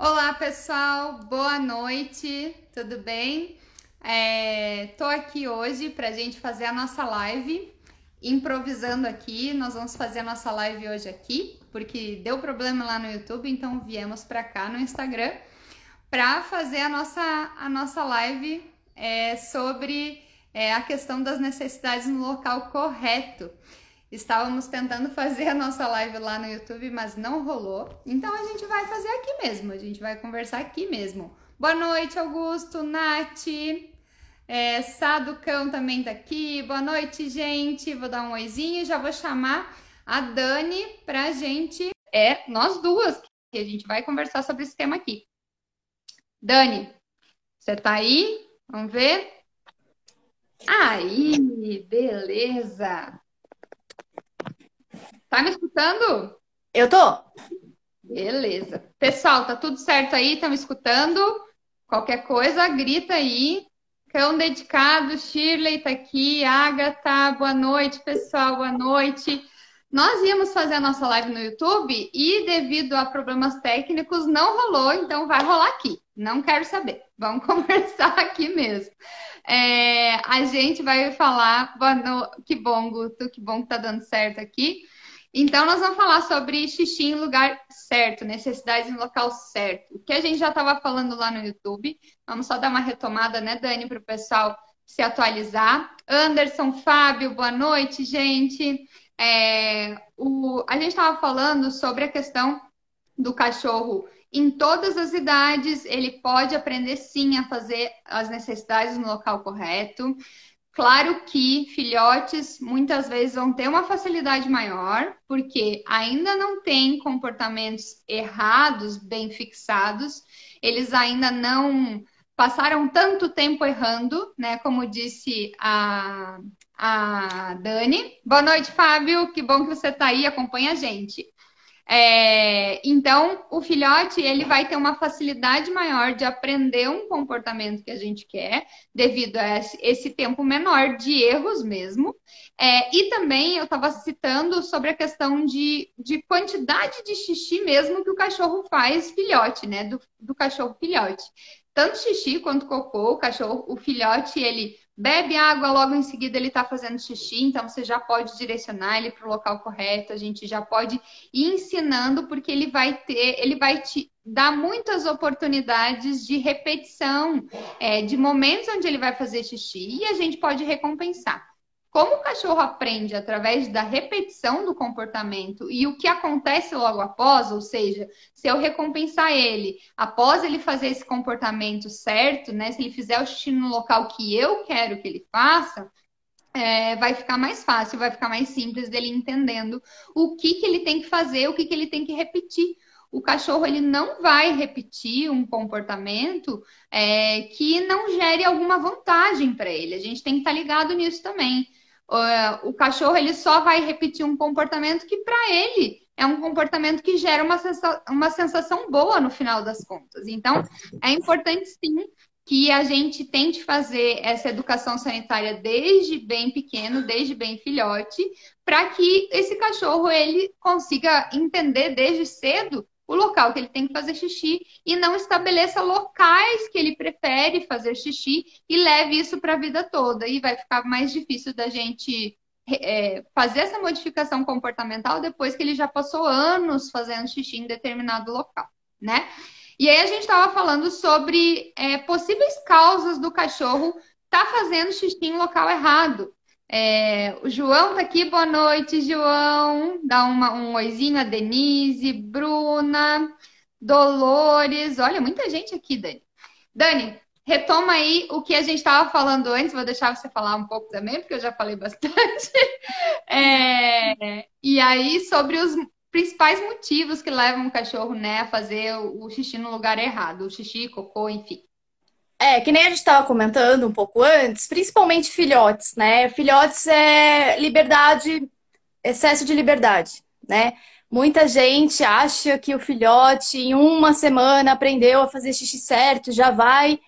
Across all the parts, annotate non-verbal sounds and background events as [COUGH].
Olá pessoal, boa noite, tudo bem? É, tô aqui hoje para a gente fazer a nossa live, improvisando aqui. Nós vamos fazer a nossa live hoje aqui, porque deu problema lá no YouTube, então viemos para cá no Instagram para fazer a nossa, a nossa live é, sobre é, a questão das necessidades no local correto. Estávamos tentando fazer a nossa live lá no YouTube, mas não rolou. Então a gente vai fazer aqui mesmo, a gente vai conversar aqui mesmo. Boa noite, Augusto, Nath, é, Saducão também tá aqui. Boa noite, gente. Vou dar um oizinho e já vou chamar a Dani pra gente. É, nós duas, que a gente vai conversar sobre esse tema aqui. Dani, você tá aí? Vamos ver? Aí, beleza. Tá me escutando? Eu tô. Beleza. Pessoal, tá tudo certo aí? Estão me escutando? Qualquer coisa, grita aí. Cão dedicado, Shirley tá aqui, Agatha, boa noite, pessoal, boa noite. Nós íamos fazer a nossa live no YouTube e, devido a problemas técnicos, não rolou, então vai rolar aqui. Não quero saber. Vamos [LAUGHS] conversar aqui mesmo. É, a gente vai falar. Boa no... Que bom, Guto, que bom que tá dando certo aqui. Então, nós vamos falar sobre xixi em lugar certo, necessidades em local certo. O que a gente já estava falando lá no YouTube. Vamos só dar uma retomada, né, Dani, para o pessoal se atualizar. Anderson, Fábio, boa noite, gente. É, o, a gente estava falando sobre a questão do cachorro em todas as idades, ele pode aprender sim a fazer as necessidades no local correto. Claro que filhotes muitas vezes vão ter uma facilidade maior, porque ainda não têm comportamentos errados bem fixados, eles ainda não passaram tanto tempo errando, né? Como disse a, a Dani. Boa noite, Fábio. Que bom que você está aí, acompanha a gente. É, então, o filhote ele vai ter uma facilidade maior de aprender um comportamento que a gente quer, devido a esse tempo menor de erros mesmo. É, e também eu estava citando sobre a questão de, de quantidade de xixi mesmo que o cachorro faz filhote, né? Do, do cachorro filhote. Tanto xixi quanto cocô, o cachorro, o filhote, ele bebe água, logo em seguida ele está fazendo xixi, então você já pode direcionar ele para o local correto, a gente já pode ir ensinando, porque ele vai ter, ele vai te dar muitas oportunidades de repetição, é, de momentos onde ele vai fazer xixi, e a gente pode recompensar. Como o cachorro aprende através da repetição do comportamento e o que acontece logo após, ou seja, se eu recompensar ele após ele fazer esse comportamento certo, né? Se ele fizer o xixi no local que eu quero que ele faça, é, vai ficar mais fácil, vai ficar mais simples dele entendendo o que, que ele tem que fazer, o que, que ele tem que repetir. O cachorro ele não vai repetir um comportamento é, que não gere alguma vantagem para ele. A gente tem que estar tá ligado nisso também o cachorro ele só vai repetir um comportamento que para ele é um comportamento que gera uma sensação, uma sensação boa no final das contas. Então, é importante sim que a gente tente fazer essa educação sanitária desde bem pequeno, desde bem filhote, para que esse cachorro ele consiga entender desde cedo o local que ele tem que fazer xixi e não estabeleça locais que ele prefere fazer xixi e leve isso para a vida toda. E vai ficar mais difícil da gente é, fazer essa modificação comportamental depois que ele já passou anos fazendo xixi em determinado local, né? E aí a gente estava falando sobre é, possíveis causas do cachorro estar tá fazendo xixi em local errado. É, o João tá aqui, boa noite, João. Dá uma, um oizinho a Denise, Bruna, Dolores. Olha, muita gente aqui, Dani. Dani, retoma aí o que a gente estava falando antes. Vou deixar você falar um pouco também, porque eu já falei bastante. [LAUGHS] É, e aí, sobre os principais motivos que levam o cachorro né, a fazer o xixi no lugar errado, o xixi, cocô, enfim. É, que nem a gente estava comentando um pouco antes, principalmente filhotes, né? Filhotes é liberdade, excesso de liberdade, né? Muita gente acha que o filhote, em uma semana, aprendeu a fazer xixi certo, já vai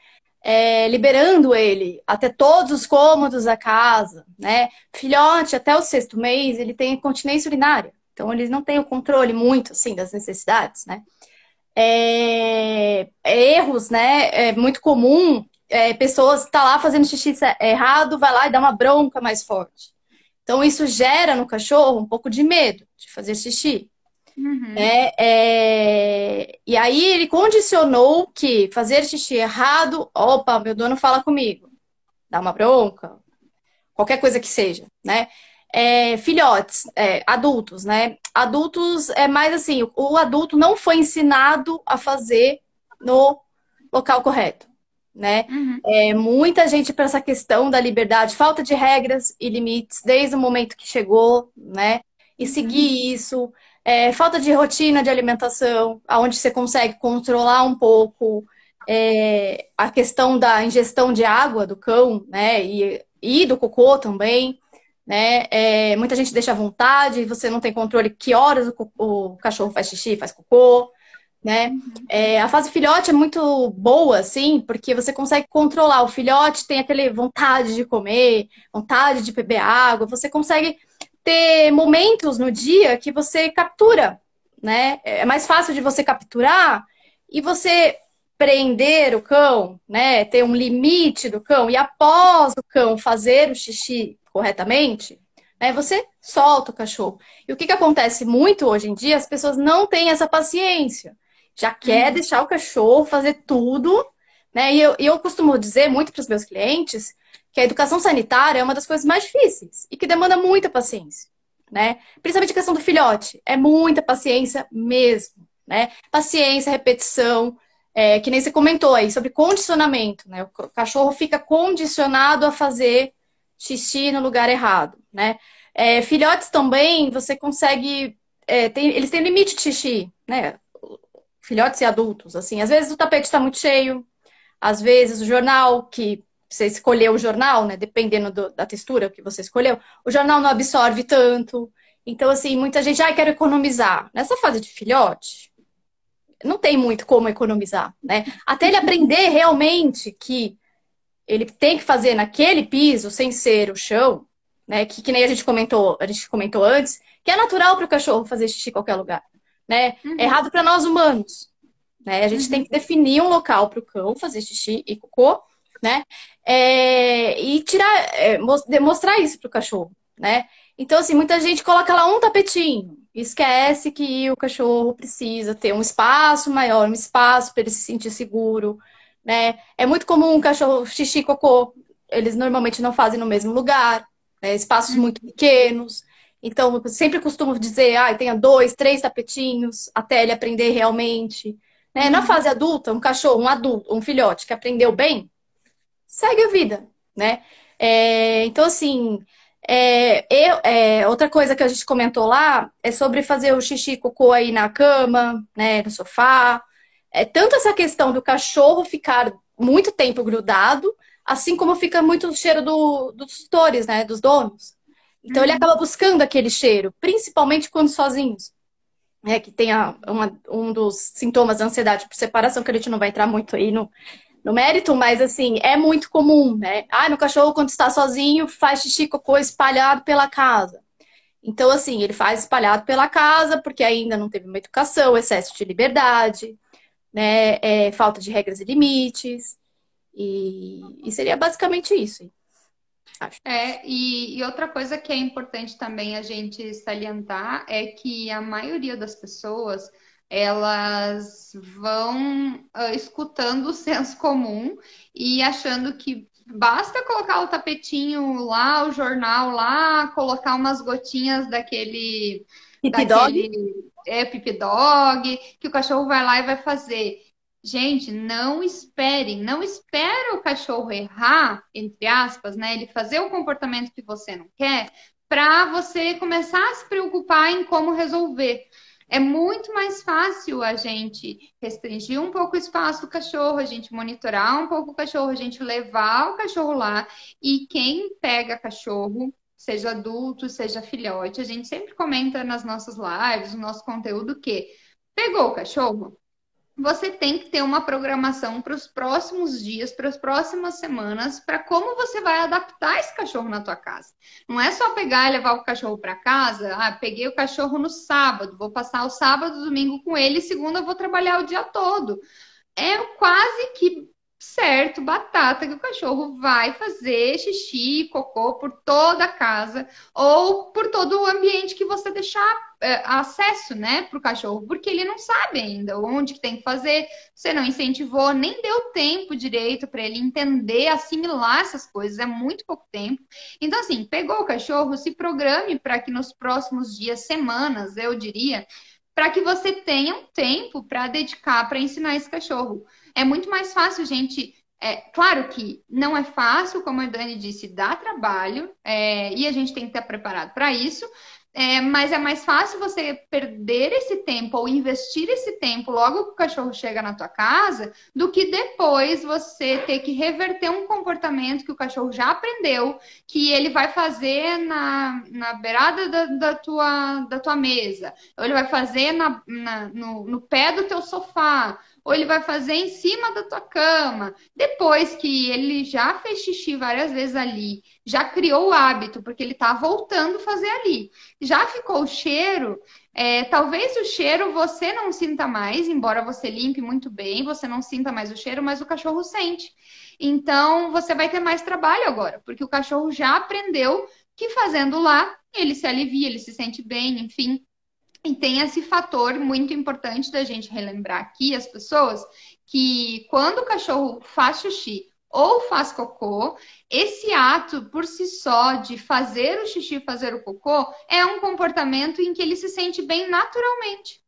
é, liberando ele até todos os cômodos da casa, né? Filhote, até o sexto mês, ele tem continência urinária. Então, eles não têm o controle muito, assim, das necessidades, né? É... erros, né? É muito comum é, pessoas tá lá fazendo xixi errado, vai lá e dá uma bronca mais forte. Então, isso gera no cachorro um pouco de medo de fazer xixi. Uhum. É, é... E aí ele condicionou que fazer xixi errado, opa, meu dono fala comigo, dá uma bronca, qualquer coisa que seja, né? É, filhotes, é, adultos, né? Adultos é mais assim, o adulto não foi ensinado a fazer no local correto né? Uhum. É, muita gente para essa questão da liberdade, falta de regras e limites desde o momento que chegou, né? E uhum. seguir isso, é, falta de rotina de alimentação, aonde você consegue controlar um pouco é, a questão da ingestão de água do cão, né? E, e do cocô também. Né? É, muita gente deixa à vontade, você não tem controle que horas o, o cachorro faz xixi, faz cocô né? Uhum. É, a fase filhote é muito boa, assim, porque você consegue controlar. O filhote tem aquele vontade de comer, vontade de beber água, você consegue ter momentos no dia que você captura, né? É mais fácil de você capturar e você prender o cão, né? Ter um limite do cão e após o cão fazer o xixi corretamente, né? Você solta o cachorro. E o que, que acontece muito hoje em dia? As pessoas não têm essa paciência já quer uhum. deixar o cachorro fazer tudo, né? E eu, eu costumo dizer muito para os meus clientes que a educação sanitária é uma das coisas mais difíceis e que demanda muita paciência, né? Principalmente a questão do filhote, é muita paciência mesmo, né? Paciência, repetição, é, que nem você comentou aí sobre condicionamento, né? O cachorro fica condicionado a fazer xixi no lugar errado, né? É, filhotes também, você consegue. É, tem, eles têm limite de xixi, né? filhotes e adultos, assim. Às vezes o tapete está muito cheio, às vezes o jornal que você escolheu o jornal, né? Dependendo do, da textura que você escolheu, o jornal não absorve tanto. Então, assim, muita gente, ah, quero economizar. Nessa fase de filhote, não tem muito como economizar, né? Até ele aprender realmente que ele tem que fazer naquele piso, sem ser o chão, né? Que, que nem a gente comentou, a gente comentou antes, que é natural para o cachorro fazer xixi em qualquer lugar né? Uhum. É errado para nós humanos. Né? A gente uhum. tem que definir um local para o cão fazer xixi e cocô, né? É, e tirar, é, demonstrar isso para o cachorro, né? Então, assim, muita gente coloca lá um tapetinho, esquece que o cachorro precisa ter um espaço maior, um espaço para ele se sentir seguro, né? É muito comum um cachorro xixi e cocô, eles normalmente não fazem no mesmo lugar, né? espaços uhum. muito pequenos. Então, eu sempre costumo dizer, ah, tenha dois, três tapetinhos até ele aprender realmente. Né? Na uhum. fase adulta, um cachorro, um adulto, um filhote que aprendeu bem, segue a vida, né? É, então, assim, é, eu, é, outra coisa que a gente comentou lá é sobre fazer o xixi cocô aí na cama, né, no sofá. É tanto essa questão do cachorro ficar muito tempo grudado, assim como fica muito o cheiro do, dos tutores, né, dos donos. Então ele uhum. acaba buscando aquele cheiro, principalmente quando sozinhos. É, que tem a, uma, um dos sintomas da ansiedade por separação, que a gente não vai entrar muito aí no, no mérito, mas assim, é muito comum, né? Ah, meu cachorro, quando está sozinho, faz xixi cocô espalhado pela casa. Então, assim, ele faz espalhado pela casa, porque ainda não teve uma educação, excesso de liberdade, né? É, falta de regras e limites. E, e seria basicamente isso. Acho. É, e, e, outra coisa que é importante também a gente salientar é que a maioria das pessoas elas vão uh, escutando o senso comum e achando que basta colocar o tapetinho lá, o jornal lá, colocar umas gotinhas daquele. Pipi daquele? É, pipi dog, que o cachorro vai lá e vai fazer. Gente, não esperem, não espera o cachorro errar, entre aspas, né? Ele fazer o comportamento que você não quer, para você começar a se preocupar em como resolver. É muito mais fácil a gente restringir um pouco o espaço do cachorro, a gente monitorar um pouco o cachorro, a gente levar o cachorro lá e quem pega cachorro, seja adulto, seja filhote, a gente sempre comenta nas nossas lives, no nosso conteúdo que pegou o cachorro, você tem que ter uma programação para os próximos dias, para as próximas semanas, para como você vai adaptar esse cachorro na tua casa. Não é só pegar e levar o cachorro para casa. Ah, peguei o cachorro no sábado, vou passar o sábado, domingo com ele, segunda vou trabalhar o dia todo. é quase que certo, batata, que o cachorro vai fazer xixi, cocô por toda a casa ou por todo o ambiente que você deixar é, acesso, né, para o cachorro, porque ele não sabe ainda onde que tem que fazer, você não incentivou, nem deu tempo direito para ele entender, assimilar essas coisas, é muito pouco tempo. Então, assim, pegou o cachorro, se programe para que nos próximos dias, semanas, eu diria, para que você tenha um tempo para dedicar para ensinar esse cachorro. É muito mais fácil, gente. É, claro que não é fácil, como a Dani disse, dá trabalho, é, e a gente tem que estar preparado para isso, é, mas é mais fácil você perder esse tempo ou investir esse tempo logo que o cachorro chega na tua casa, do que depois você ter que reverter um comportamento que o cachorro já aprendeu, que ele vai fazer na, na beirada da, da tua, da tua mesa, ou ele vai fazer na, na no, no pé do teu sofá ou ele vai fazer em cima da tua cama. Depois que ele já fez xixi várias vezes ali, já criou o hábito, porque ele está voltando a fazer ali. Já ficou o cheiro, é, talvez o cheiro você não sinta mais, embora você limpe muito bem, você não sinta mais o cheiro, mas o cachorro sente. Então você vai ter mais trabalho agora, porque o cachorro já aprendeu que fazendo lá ele se alivia, ele se sente bem, enfim. E tem esse fator muito importante da gente relembrar aqui as pessoas que quando o cachorro faz xixi ou faz cocô, esse ato por si só de fazer o xixi fazer o cocô é um comportamento em que ele se sente bem naturalmente.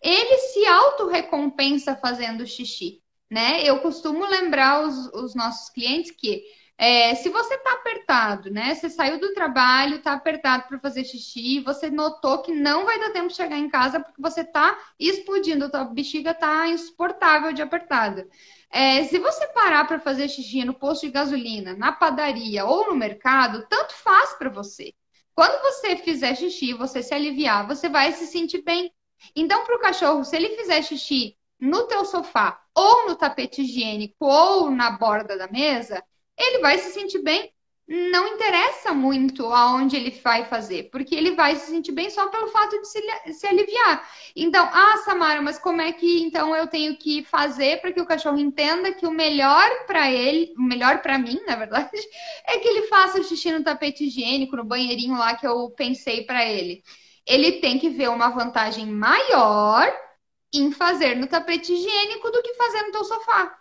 Ele se auto-recompensa fazendo xixi, né? Eu costumo lembrar os, os nossos clientes que é, se você está apertado, né? Você saiu do trabalho, está apertado para fazer xixi, você notou que não vai dar tempo de chegar em casa porque você está explodindo, a tua bexiga está insuportável de apertada. É, se você parar para fazer xixi no posto de gasolina, na padaria ou no mercado, tanto faz para você. Quando você fizer xixi, você se aliviar, você vai se sentir bem. Então, para o cachorro, se ele fizer xixi no teu sofá, ou no tapete higiênico, ou na borda da mesa, ele vai se sentir bem. Não interessa muito aonde ele vai fazer, porque ele vai se sentir bem só pelo fato de se, se aliviar. Então, ah, Samara, mas como é que então eu tenho que fazer para que o cachorro entenda que o melhor para ele, o melhor para mim, na verdade, [LAUGHS] é que ele faça xixi no tapete higiênico, no banheirinho lá que eu pensei para ele. Ele tem que ver uma vantagem maior em fazer no tapete higiênico do que fazer no teu sofá.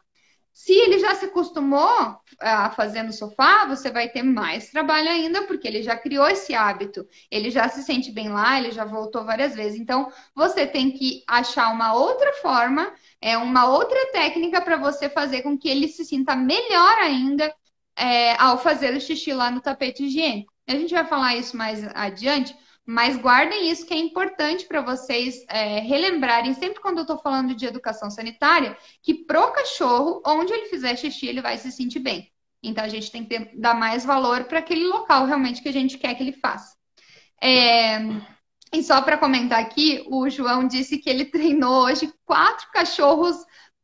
Se ele já se acostumou a fazer no sofá, você vai ter mais trabalho ainda, porque ele já criou esse hábito. Ele já se sente bem lá, ele já voltou várias vezes. Então, você tem que achar uma outra forma, é uma outra técnica para você fazer com que ele se sinta melhor ainda é, ao fazer o xixi lá no tapete higiênico. A gente vai falar isso mais adiante, mas guardem isso que é importante para vocês é, relembrarem, sempre quando eu estou falando de educação sanitária, que pro cachorro, onde ele fizer xixi, ele vai se sentir bem. Então a gente tem que ter, dar mais valor para aquele local realmente que a gente quer que ele faça. É, e só para comentar aqui, o João disse que ele treinou hoje quatro cachorros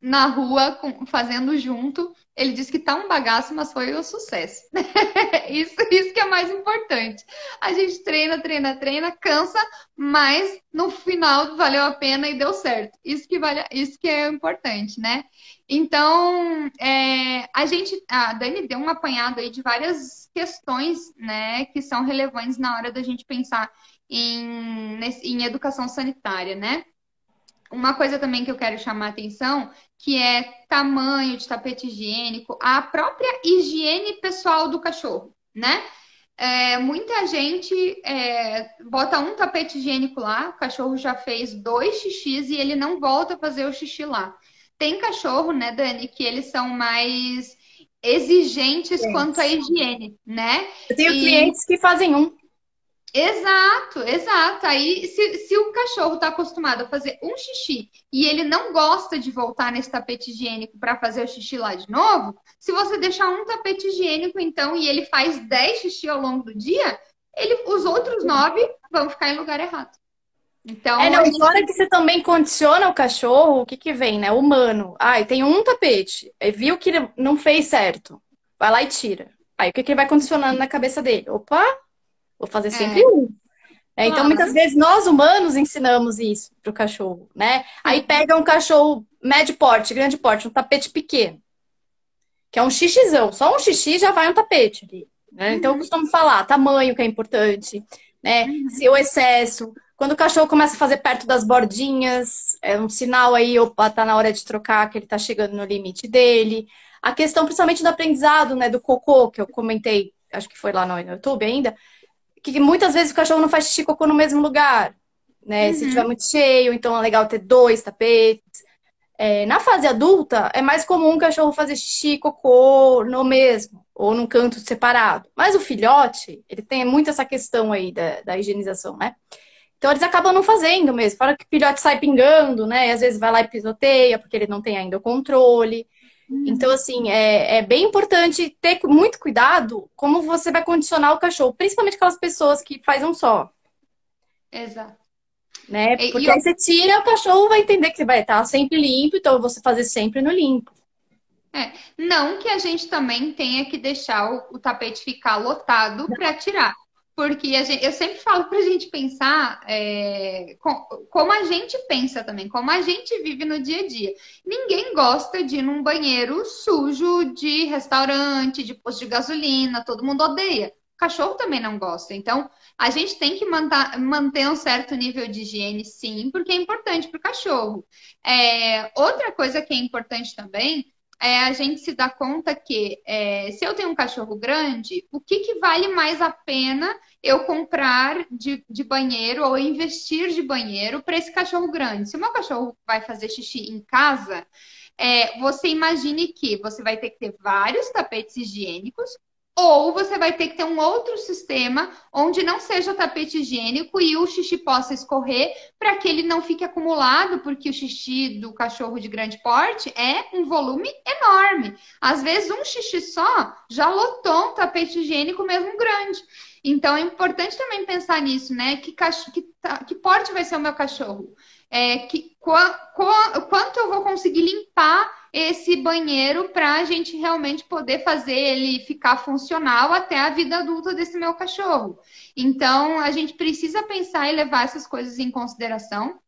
na rua com, fazendo junto. Ele disse que tá um bagaço, mas foi um sucesso. [LAUGHS] isso, isso que é mais importante. A gente treina, treina, treina, cansa, mas no final valeu a pena e deu certo. Isso que vale, isso que é importante, né? Então, é, a gente, a Dani deu um apanhado aí de várias questões, né, que são relevantes na hora da gente pensar em, em educação sanitária, né? Uma coisa também que eu quero chamar a atenção, que é tamanho de tapete higiênico, a própria higiene pessoal do cachorro, né? É, muita gente é, bota um tapete higiênico lá, o cachorro já fez dois xixis e ele não volta a fazer o xixi lá. Tem cachorro, né, Dani, que eles são mais exigentes quanto à higiene, né? Eu tenho e... clientes que fazem um. Exato, exato. Aí, se, se o cachorro está acostumado a fazer um xixi e ele não gosta de voltar nesse tapete higiênico para fazer o xixi lá de novo, se você deixar um tapete higiênico, então, e ele faz 10 xixi ao longo do dia, ele, os outros nove vão ficar em lugar errado. Então, é, não, gente... fora que você também condiciona o cachorro, o que que vem, né? Humano. Ai, tem um tapete, aí viu que não fez certo, vai lá e tira. Aí o que que vai condicionando na cabeça dele? Opa, Vou fazer sempre é. um. É, então, muitas vezes, nós humanos ensinamos isso pro cachorro, né? Aí pega um cachorro médio porte, grande porte, um tapete pequeno, que é um xixizão, só um xixi já vai um tapete ali. Né? Então, eu costumo falar tamanho que é importante, né? Uhum. Se o excesso, quando o cachorro começa a fazer perto das bordinhas, é um sinal aí, opa, tá na hora de trocar, que ele tá chegando no limite dele. A questão, principalmente do aprendizado, né, do cocô, que eu comentei, acho que foi lá no YouTube ainda, que muitas vezes o cachorro não faz xixi e cocô no mesmo lugar, né? Uhum. Se tiver muito cheio, então é legal ter dois tapetes. É, na fase adulta, é mais comum o cachorro fazer xixi e cocô no mesmo, ou num canto separado. Mas o filhote, ele tem muito essa questão aí da, da higienização, né? Então eles acabam não fazendo mesmo. Fora que o filhote sai pingando, né? E às vezes vai lá e pisoteia, porque ele não tem ainda o controle. Uhum. Então, assim, é, é bem importante ter muito cuidado como você vai condicionar o cachorro, principalmente aquelas pessoas que fazem um só. Exato. Né? Porque e, aí você tira, o cachorro vai entender que vai estar sempre limpo, então você fazer sempre no limpo. É, não que a gente também tenha que deixar o, o tapete ficar lotado para tirar. Porque gente, eu sempre falo para a gente pensar é, com, como a gente pensa também, como a gente vive no dia a dia. Ninguém gosta de ir num banheiro sujo de restaurante, de posto de gasolina, todo mundo odeia. O cachorro também não gosta. Então, a gente tem que manter, manter um certo nível de higiene, sim, porque é importante para o cachorro. É, outra coisa que é importante também é a gente se dar conta que é, se eu tenho um cachorro grande, o que, que vale mais a pena eu comprar de, de banheiro ou investir de banheiro para esse cachorro grande? Se o meu cachorro vai fazer xixi em casa, é, você imagine que você vai ter que ter vários tapetes higiênicos ou você vai ter que ter um outro sistema onde não seja tapete higiênico e o xixi possa escorrer para que ele não fique acumulado, porque o xixi do cachorro de grande porte é um volume enorme. Às vezes, um xixi só já lotou um tapete higiênico mesmo grande. Então, é importante também pensar nisso, né? Que, que, que porte vai ser o meu cachorro? É, que, quanto eu vou conseguir limpar esse banheiro para a gente realmente poder fazer ele ficar funcional até a vida adulta desse meu cachorro. Então, a gente precisa pensar e levar essas coisas em consideração.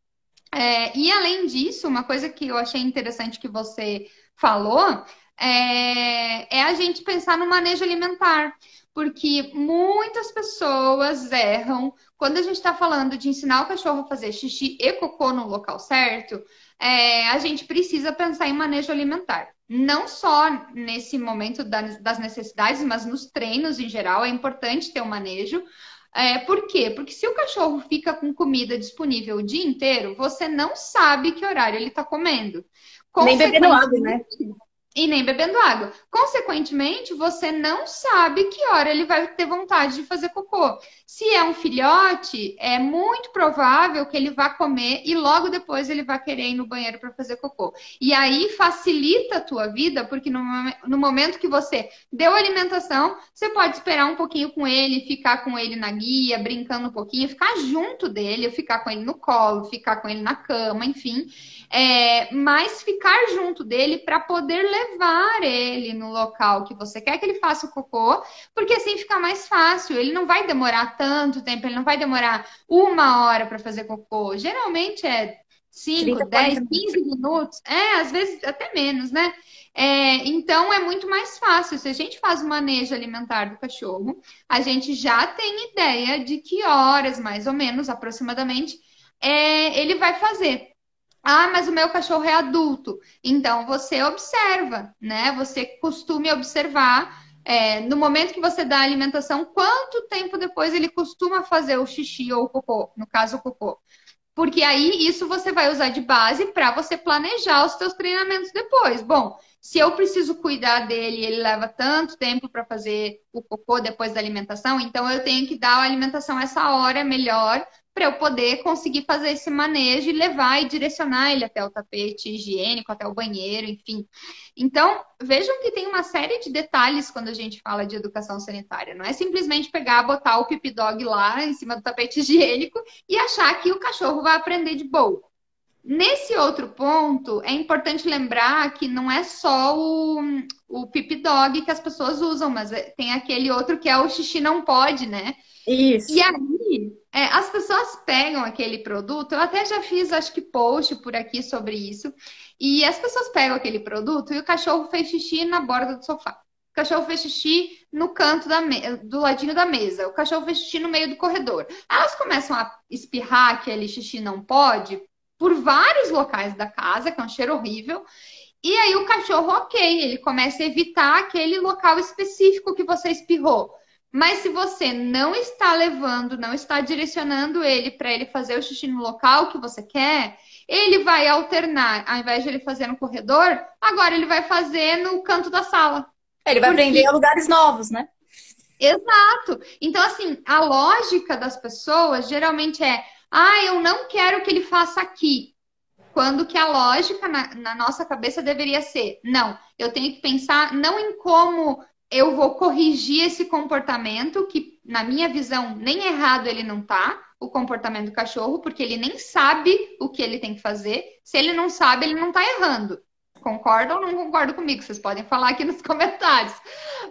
É, e além disso, uma coisa que eu achei interessante que você falou é, é a gente pensar no manejo alimentar porque muitas pessoas erram quando a gente está falando de ensinar o cachorro a fazer xixi e cocô no local certo é, a gente precisa pensar em manejo alimentar. Não só nesse momento das necessidades, mas nos treinos em geral, é importante ter um manejo. É, por quê? Porque se o cachorro fica com comida disponível o dia inteiro, você não sabe que horário ele está comendo. Nem bebendo água, né? E nem bebendo água. Consequentemente, você não sabe que hora ele vai ter vontade de fazer cocô. Se é um filhote, é muito provável que ele vá comer e logo depois ele vai querer ir no banheiro para fazer cocô. E aí facilita a tua vida, porque no, no momento que você deu alimentação, você pode esperar um pouquinho com ele, ficar com ele na guia, brincando um pouquinho, ficar junto dele, ficar com ele no colo, ficar com ele na cama, enfim. É, mas ficar junto dele para poder levar levar ele no local que você quer que ele faça o cocô, porque assim fica mais fácil. Ele não vai demorar tanto tempo, ele não vai demorar uma hora para fazer cocô. Geralmente é 5, 10, 15 minutos. É, às vezes até menos, né? É, então é muito mais fácil. Se a gente faz o manejo alimentar do cachorro, a gente já tem ideia de que horas, mais ou menos, aproximadamente, é, ele vai fazer. Ah, mas o meu cachorro é adulto. Então você observa, né? Você costume observar é, no momento que você dá a alimentação, quanto tempo depois ele costuma fazer o xixi ou o cocô, no caso o cocô. Porque aí isso você vai usar de base para você planejar os seus treinamentos depois. Bom, se eu preciso cuidar dele, ele leva tanto tempo para fazer o cocô depois da alimentação, então eu tenho que dar a alimentação essa hora melhor para eu poder conseguir fazer esse manejo e levar e direcionar ele até o tapete higiênico, até o banheiro, enfim. Então, vejam que tem uma série de detalhes quando a gente fala de educação sanitária. Não é simplesmente pegar, botar o pipi dog lá em cima do tapete [LAUGHS] higiênico e achar que o cachorro vai aprender de boa. Nesse outro ponto, é importante lembrar que não é só o, o pipi dog que as pessoas usam, mas é, tem aquele outro que é o xixi não pode, né? Isso. E aí, É, as pessoas pegam aquele produto, eu até já fiz, acho que, post por aqui sobre isso, e as pessoas pegam aquele produto e o cachorro fez xixi na borda do sofá. O cachorro fez xixi no canto da me... do ladinho da mesa. O cachorro fez xixi no meio do corredor. Elas começam a espirrar aquele xixi não pode por vários locais da casa, que é um cheiro horrível. E aí o cachorro, ok, ele começa a evitar aquele local específico que você espirrou. Mas se você não está levando, não está direcionando ele para ele fazer o xixi no local que você quer, ele vai alternar, ao invés de ele fazer no corredor, agora ele vai fazer no canto da sala. Ele vai Porque... aprender a lugares novos, né? Exato. Então, assim, a lógica das pessoas geralmente é: ah, eu não quero que ele faça aqui. Quando que a lógica na, na nossa cabeça deveria ser: não, eu tenho que pensar não em como eu vou corrigir esse comportamento, que na minha visão nem errado ele não tá, o comportamento do cachorro, porque ele nem sabe o que ele tem que fazer. Se ele não sabe, ele não tá errando. Concordam ou não concordam comigo? Vocês podem falar aqui nos [LAUGHS] comentários.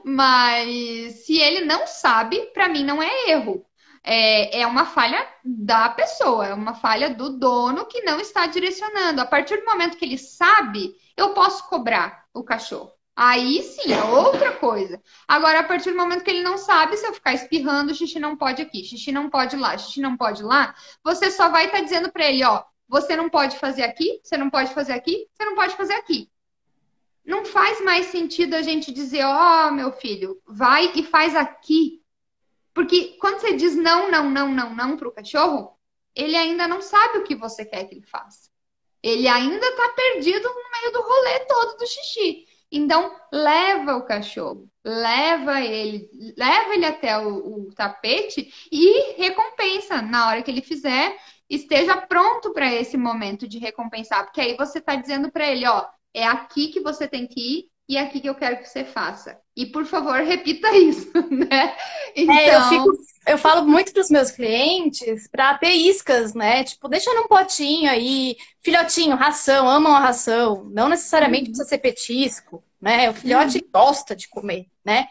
Mas se ele não sabe, para mim não é erro. É, é uma falha da pessoa, é uma falha do dono que não está direcionando. A partir do momento que ele sabe, eu posso cobrar o cachorro. Aí sim, é outra coisa. Agora, a partir do momento que ele não sabe, se eu ficar espirrando, xixi não pode aqui, xixi não pode lá, xixi não pode lá, você só vai estar tá dizendo para ele, ó, você não pode fazer aqui, você não pode fazer aqui, você não pode fazer aqui. Não faz mais sentido a gente dizer, ó, oh, meu filho, vai e faz aqui. Porque quando você diz não, não, não, não, não para o cachorro, ele ainda não sabe o que você quer que ele faça. Ele ainda está perdido no meio do rolê todo do xixi. Então, leva o cachorro, leva ele, leva ele até o, o tapete e recompensa na hora que ele fizer. Esteja pronto para esse momento de recompensar, porque aí você está dizendo para ele, ó, é aqui que você tem que ir e é aqui que eu quero que você faça. E por favor, [LAUGHS] repita isso, né? Então... É, eu, fico, eu falo muito para os meus clientes para ter iscas, né? Tipo, deixa num potinho aí, filhotinho, ração, amam a ração. Não necessariamente uhum. precisa ser petisco, né? O filhote uhum. gosta de comer, né?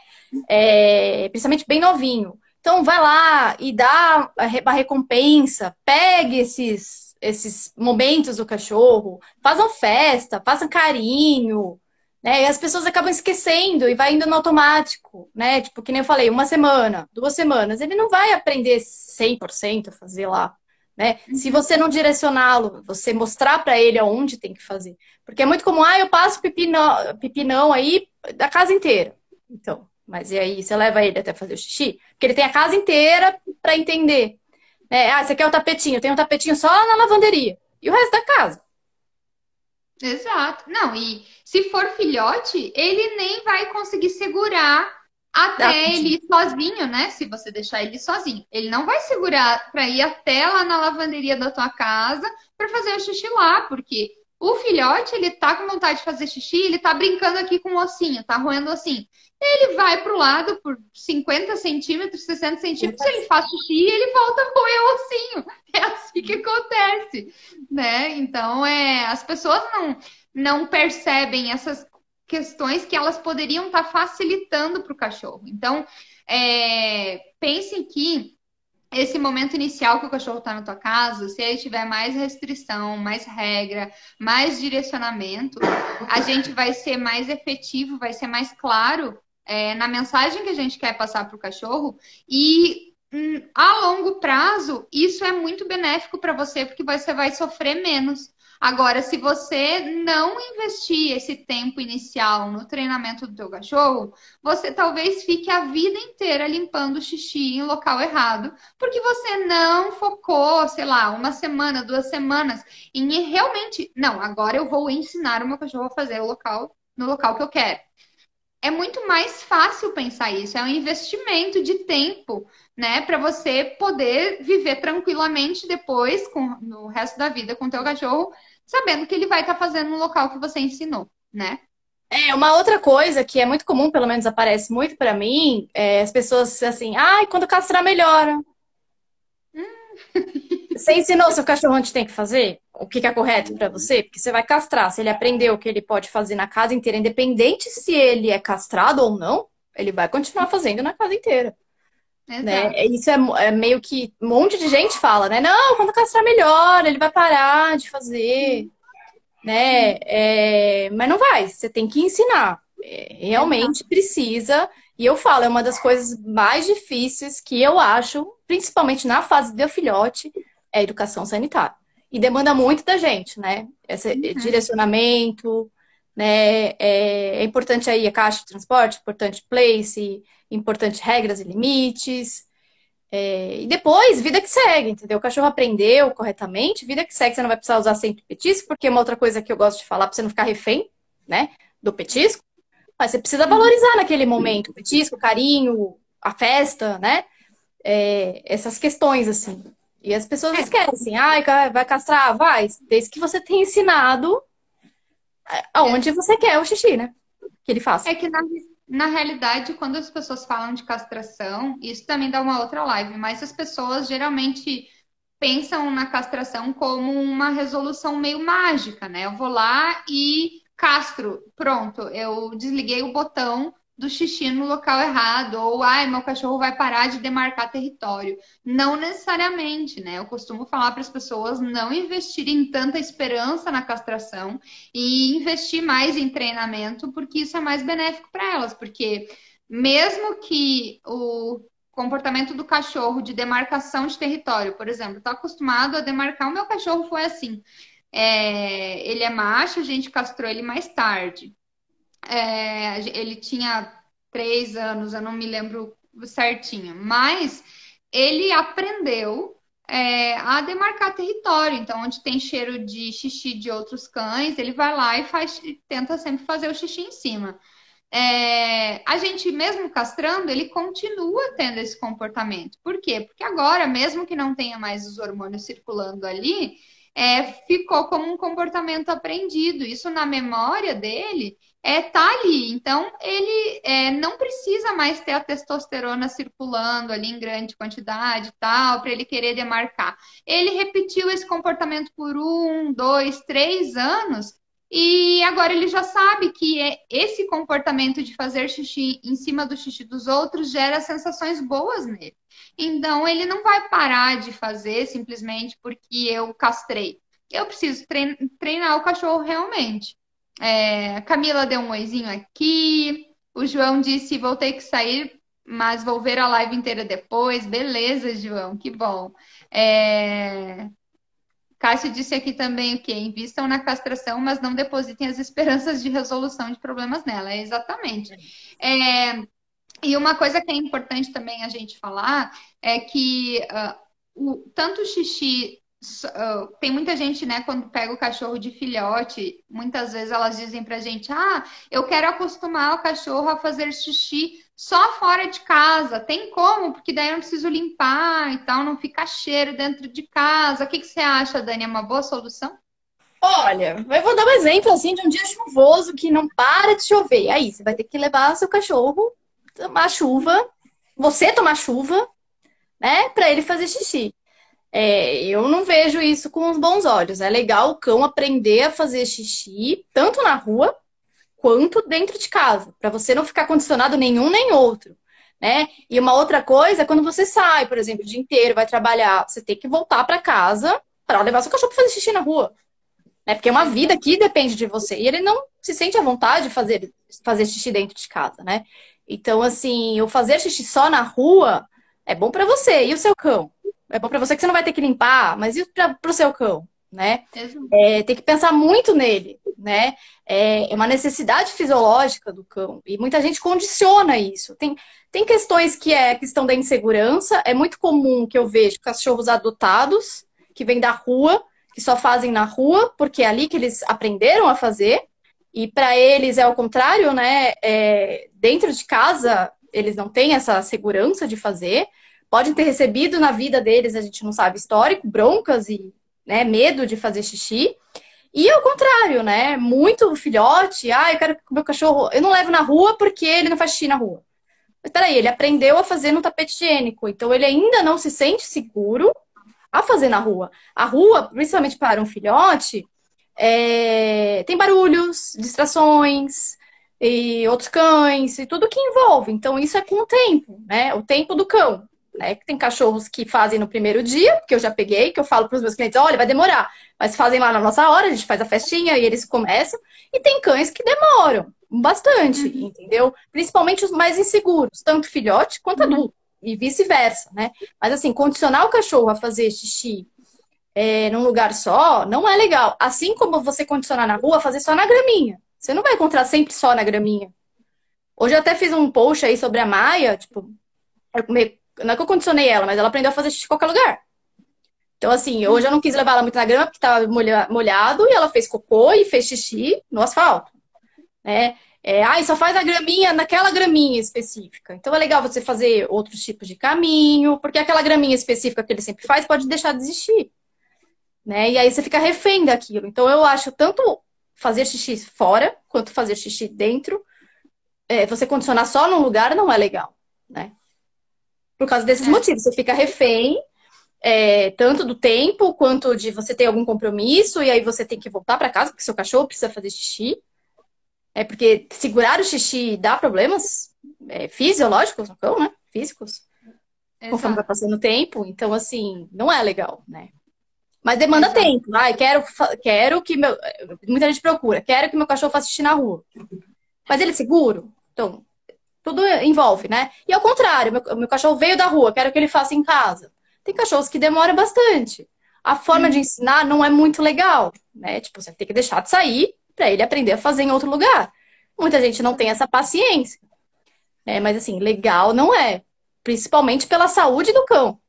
É, principalmente bem novinho. Então, vai lá e dá a recompensa, pegue esses, esses momentos do cachorro, façam festa, façam carinho, né? E as pessoas acabam esquecendo e vai indo no automático, né? Tipo, que nem eu falei, uma semana, duas semanas, ele não vai aprender 100% a fazer lá, né? Uhum. Se você não direcioná-lo, você mostrar para ele aonde tem que fazer. Porque é muito comum, ah, eu passo pipinão, pipinão aí da casa inteira. Então, mas e aí, você leva ele até fazer o xixi? Porque ele tem a casa inteira para entender. É, ah, você quer o tapetinho? Tem um tapetinho só na lavanderia. E o resto da casa. Exato. Não, e se for filhote, ele nem vai conseguir segurar até ah, ele ir sozinho, né? Se você deixar ele sozinho. Ele não vai segurar para ir até lá na lavanderia da tua casa para fazer o xixi lá, porque o filhote, ele tá com vontade de fazer xixi, ele tá brincando aqui com o ossinho, tá roendo assim. Ele vai pro lado por 50 centímetros, 60 centímetros, ele faz xixi e ele volta a roer o ossinho. [LAUGHS] É assim que acontece, né? Então, é, as pessoas não não percebem essas questões que elas poderiam estar tá facilitando para o cachorro. Então, é, pensem que esse momento inicial que o cachorro está na tua casa, se ele tiver mais restrição, mais regra, mais direcionamento, a gente vai ser mais efetivo, vai ser mais claro é, na mensagem que a gente quer passar para o cachorro e hum, a longo prazo isso é muito benéfico para você porque você vai sofrer menos. Agora, se você não investir esse tempo inicial no treinamento do teu cachorro, você talvez fique a vida inteira limpando o xixi em local errado, porque você não focou, sei lá, uma semana, duas semanas em realmente, não, agora eu vou ensinar o meu cachorro a fazer o local no local que eu quero. É muito mais fácil pensar isso, é um investimento de tempo, né, para você poder viver tranquilamente depois com no resto da vida com o teu cachorro sabendo que ele vai estar tá fazendo no local que você ensinou, né? É, uma outra coisa que é muito comum, pelo menos aparece muito para mim, é as pessoas assim, ai, ah, quando castrar melhora. Hum. Você ensinou seu cachorro onde tem que fazer? O que, é correto para você? Porque você vai castrar. Se ele aprendeu o que ele pode fazer na casa inteira, independente se ele é castrado ou não, ele vai continuar fazendo na casa inteira. Né? Isso é, é, meio que um monte de gente fala, né? Não, quando castrar melhor, ele vai parar de fazer, né? É, mas não vai, você tem que ensinar. É, realmente precisa. E eu falo, é uma das coisas mais difíceis que eu acho, principalmente na fase do filhote, é a educação sanitária. E demanda muito da gente, né? Esse uhum. direcionamento, né? É, é, importante aí a caixa de transporte, importante place, importante regras e limites. É, e depois, vida que segue, entendeu? O cachorro aprendeu corretamente, vida que segue, você não vai precisar usar sempre petisco, porque é uma outra coisa que eu gosto de falar para você não ficar refém, né? Do petisco. Mas você precisa valorizar naquele momento o petisco, o carinho, a festa, né? É, essas questões, assim. E as pessoas esquecem, ai, ah, vai castrar, vai, desde que você tenha ensinado aonde você quer o xixi, né? Que ele faça. É que na, na realidade, quando as pessoas falam de castração, isso também dá uma outra live, mas as pessoas geralmente pensam na castração como uma resolução meio mágica, né? Eu vou lá e castro, pronto, eu desliguei o botão do xixi no local errado, ou ai, meu cachorro vai parar de demarcar território. Não necessariamente, né? Eu costumo falar para as pessoas não investirem tanta esperança na castração e investir mais em treinamento, porque isso é mais benéfico para elas, porque mesmo que o comportamento do cachorro de demarcação de território, por exemplo, está acostumado a demarcar, o meu cachorro foi assim. É, ele é macho, a gente castrou ele mais tarde. É, ele tinha três anos, eu não me lembro certinho, mas ele aprendeu é, a demarcar território. Então, onde tem cheiro de xixi de outros cães, ele vai lá e faz, tenta sempre fazer o xixi em cima. É, a gente, mesmo castrando, ele continua tendo esse comportamento. Por quê? Porque agora, mesmo que não tenha mais os hormônios circulando ali, é, ficou como um comportamento aprendido. Isso na memória dele é, tá ali. Então, ele é, não precisa mais ter a testosterona circulando ali em grande quantidade e tal, para ele querer demarcar. Ele repetiu esse comportamento por um, dois, três anos. E agora ele já sabe que é esse comportamento de fazer xixi em cima do xixi dos outros gera sensações boas nele. Então ele não vai parar de fazer simplesmente porque eu castrei. Eu preciso treinar o cachorro realmente. É, Camila deu um oizinho aqui. O João disse: vou ter que sair, mas vou ver a live inteira depois. Beleza, João, que bom. É... Cássio disse aqui também o que? Invistam na castração, mas não depositem as esperanças de resolução de problemas nela. É exatamente. É... E uma coisa que é importante também a gente falar é que uh, o, tanto o xixi tem muita gente, né, quando pega o cachorro de filhote, muitas vezes elas dizem pra gente: ah, eu quero acostumar o cachorro a fazer xixi só fora de casa. Tem como? Porque daí eu não preciso limpar e tal, não fica cheiro dentro de casa. O que, que você acha, Dani? É uma boa solução? Olha, eu vou dar um exemplo assim de um dia chuvoso que não para de chover. Aí você vai ter que levar seu cachorro tomar chuva, você tomar chuva, né, para ele fazer xixi. É, eu não vejo isso com os bons olhos. É legal o cão aprender a fazer xixi, tanto na rua quanto dentro de casa, para você não ficar condicionado nenhum nem outro. Né? E uma outra coisa é quando você sai, por exemplo, o dia inteiro, vai trabalhar, você tem que voltar para casa para levar seu cachorro para fazer xixi na rua. Né? Porque é uma vida que depende de você. E ele não se sente à vontade de fazer, fazer xixi dentro de casa, né? Então, assim, o fazer xixi só na rua é bom para você. E o seu cão? É bom para você que você não vai ter que limpar, mas e para o seu cão? Né? É, tem que pensar muito nele, né? É, é uma necessidade fisiológica do cão e muita gente condiciona isso. Tem, tem questões que é questão da insegurança. É muito comum que eu vejo cachorros adotados que vêm da rua, que só fazem na rua porque é ali que eles aprenderam a fazer. E para eles é o contrário, né? É, dentro de casa eles não têm essa segurança de fazer podem ter recebido na vida deles, a gente não sabe, histórico, broncas e né, medo de fazer xixi. E ao contrário, né? Muito filhote, ah, eu quero que o meu cachorro. Eu não levo na rua porque ele não faz xixi na rua. Mas peraí, ele aprendeu a fazer no tapete higiênico, então ele ainda não se sente seguro a fazer na rua. A rua, principalmente para um filhote, é... tem barulhos, distrações, e outros cães, e tudo que envolve. Então, isso é com o tempo, né? O tempo do cão né? Tem cachorros que fazem no primeiro dia, que eu já peguei, que eu falo para os meus clientes, olha, vai demorar, mas fazem lá na nossa hora, a gente faz a festinha e eles começam. E tem cães que demoram bastante, uhum. entendeu? Principalmente os mais inseguros, tanto filhote quanto uhum. adulto, e vice-versa, né? Mas assim, condicionar o cachorro a fazer xixi é, num lugar só não é legal. Assim como você condicionar na rua, fazer só na graminha. Você não vai encontrar sempre só na graminha. Hoje eu até fiz um post aí sobre a Maia, tipo, meio, não é que eu condicionei ela, mas ela aprendeu a fazer xixi em qualquer lugar. Então, assim, hoje eu não quis levar ela muito na grama porque estava molhado e ela fez cocô e fez xixi no asfalto. Né? É, ah, só faz a graminha naquela graminha específica. Então é legal você fazer outros tipos de caminho, porque aquela graminha específica que ele sempre faz pode deixar de existir. Né? E aí você fica refém daquilo. Então eu acho tanto fazer xixi fora quanto fazer xixi dentro é, você condicionar só num lugar não é legal, né? Por causa desses é. motivos. Você fica refém é, tanto do tempo quanto de você ter algum compromisso e aí você tem que voltar para casa porque seu cachorro precisa fazer xixi. É porque segurar o xixi dá problemas é, fisiológicos no cão, né? Físicos. Exato. Conforme vai passando o tempo. Então, assim, não é legal, né? Mas demanda Exato. tempo. Ai, quero, quero que meu. Muita gente procura. Quero que meu cachorro faça xixi na rua. Mas ele é seguro? Então, tudo envolve, né? E ao contrário, meu, meu cachorro veio da rua, quero que ele faça em casa. Tem cachorros que demoram bastante. A forma hum. de ensinar não é muito legal, né? Tipo, você tem que deixar de sair para ele aprender a fazer em outro lugar. Muita gente não tem essa paciência. Né? Mas assim, legal não é. Principalmente pela saúde do cão.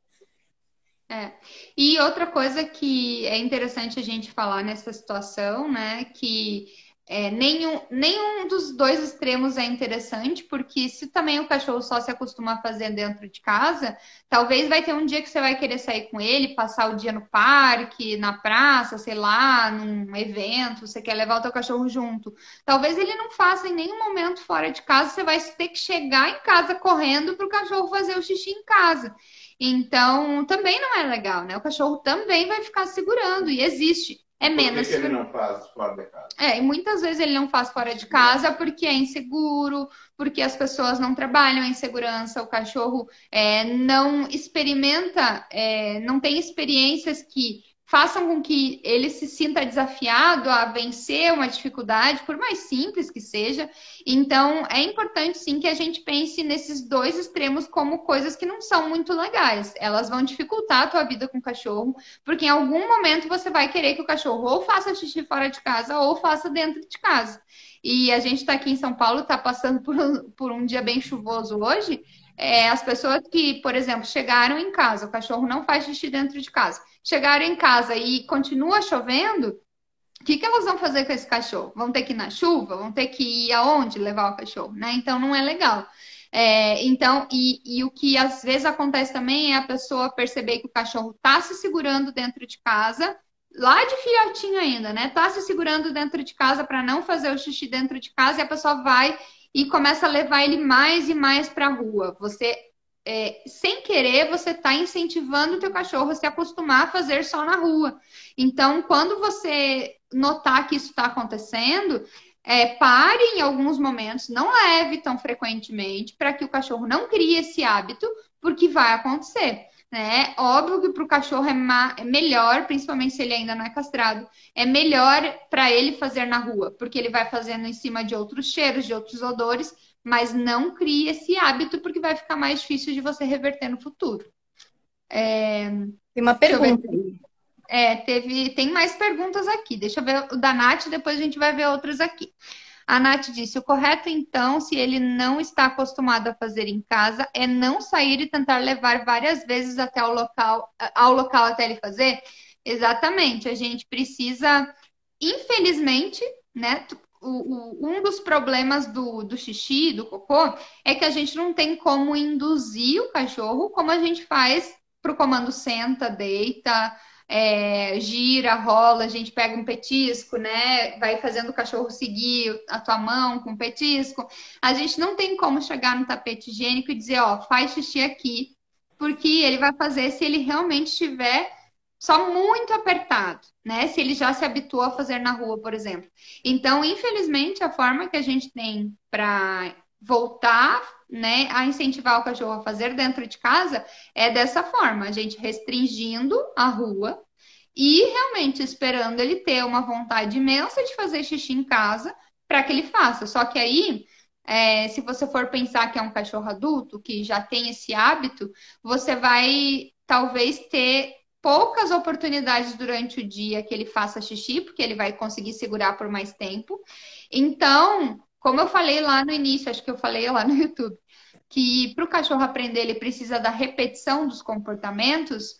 É. E outra coisa que é interessante a gente falar nessa situação, né? Que é, nenhum, nenhum dos dois extremos é interessante, porque se também o cachorro só se acostuma a fazer dentro de casa, talvez vai ter um dia que você vai querer sair com ele, passar o dia no parque, na praça, sei lá, num evento, você quer levar o teu cachorro junto. Talvez ele não faça em nenhum momento fora de casa, você vai ter que chegar em casa correndo para o cachorro fazer o xixi em casa. Então, também não é legal, né? O cachorro também vai ficar segurando, e existe é menos. Por que, que, ele não faz fora de casa? É, e muitas vezes ele não faz fora de casa porque é inseguro, porque as pessoas não trabalham em segurança, o cachorro é, não experimenta, é, não tem experiências que façam com que ele se sinta desafiado a vencer uma dificuldade, por mais simples que seja. Então, é importante sim que a gente pense nesses dois extremos como coisas que não são muito legais. Elas vão dificultar a tua vida com o cachorro, porque em algum momento você vai querer que o cachorro ou faça xixi fora de casa ou faça dentro de casa. E a gente está aqui em São Paulo, está passando por um, por um dia bem chuvoso hoje. É, as pessoas que, por exemplo, chegaram em casa, o cachorro não faz xixi dentro de casa chegaram em casa e continua chovendo, o que, que elas vão fazer com esse cachorro? Vão ter que ir na chuva? Vão ter que ir aonde levar o cachorro? Né? Então não é legal. É, então, e, e, o que às vezes acontece também é a pessoa perceber que o cachorro está se segurando dentro de casa, lá de filhotinho ainda, né? Tá se segurando dentro de casa para não fazer o xixi dentro de casa e a pessoa vai e começa a levar ele mais e mais para a rua. Você é, sem querer, você está incentivando o teu cachorro a se acostumar a fazer só na rua. Então, quando você notar que isso está acontecendo, é, pare em alguns momentos, não leve tão frequentemente, para que o cachorro não crie esse hábito, porque vai acontecer. Né? Óbvio que para o cachorro é, é, melhor, principalmente se ele ainda não é castrado, é melhor para ele fazer na rua, porque ele vai fazendo em cima de outros cheiros, de outros odores, mas não crie esse hábito porque vai ficar mais difícil de você reverter no futuro. É... Tem uma pergunta aí. É, teve, tem mais perguntas aqui. Deixa eu ver o da Nath, depois a gente vai ver outras aqui. A Nath disse: o correto, então, se ele não está acostumado a fazer em casa, é não sair e tentar levar várias vezes até o local, ao local até ele fazer? Exatamente. A gente precisa, infelizmente, né? o, um dos problemas do, do xixi, do cocô, é que a gente não tem como induzir o cachorro como a gente faz para o comando senta, deita, é, gira, rola, a gente pega um petisco, né? Vai fazendo o cachorro seguir a tua mão com o petisco. A gente não tem como chegar no tapete higiênico e dizer, ó, faz xixi aqui, porque ele vai fazer se ele realmente estiver só muito apertado, né? Se ele já se habituou a fazer na rua, por exemplo. Então, infelizmente, a forma que a gente tem para voltar né, a incentivar o cachorro a fazer dentro de casa é dessa forma, a gente restringindo a rua e realmente esperando ele ter uma vontade imensa de fazer xixi em casa para que ele faça. Só que aí, é, se você for pensar que é um cachorro adulto que já tem esse hábito, você vai talvez ter poucas oportunidades durante o dia que ele faça xixi, porque ele vai conseguir segurar por mais tempo. Então, como eu falei lá no início, acho que eu falei lá no YouTube, que para o cachorro aprender ele precisa da repetição dos comportamentos.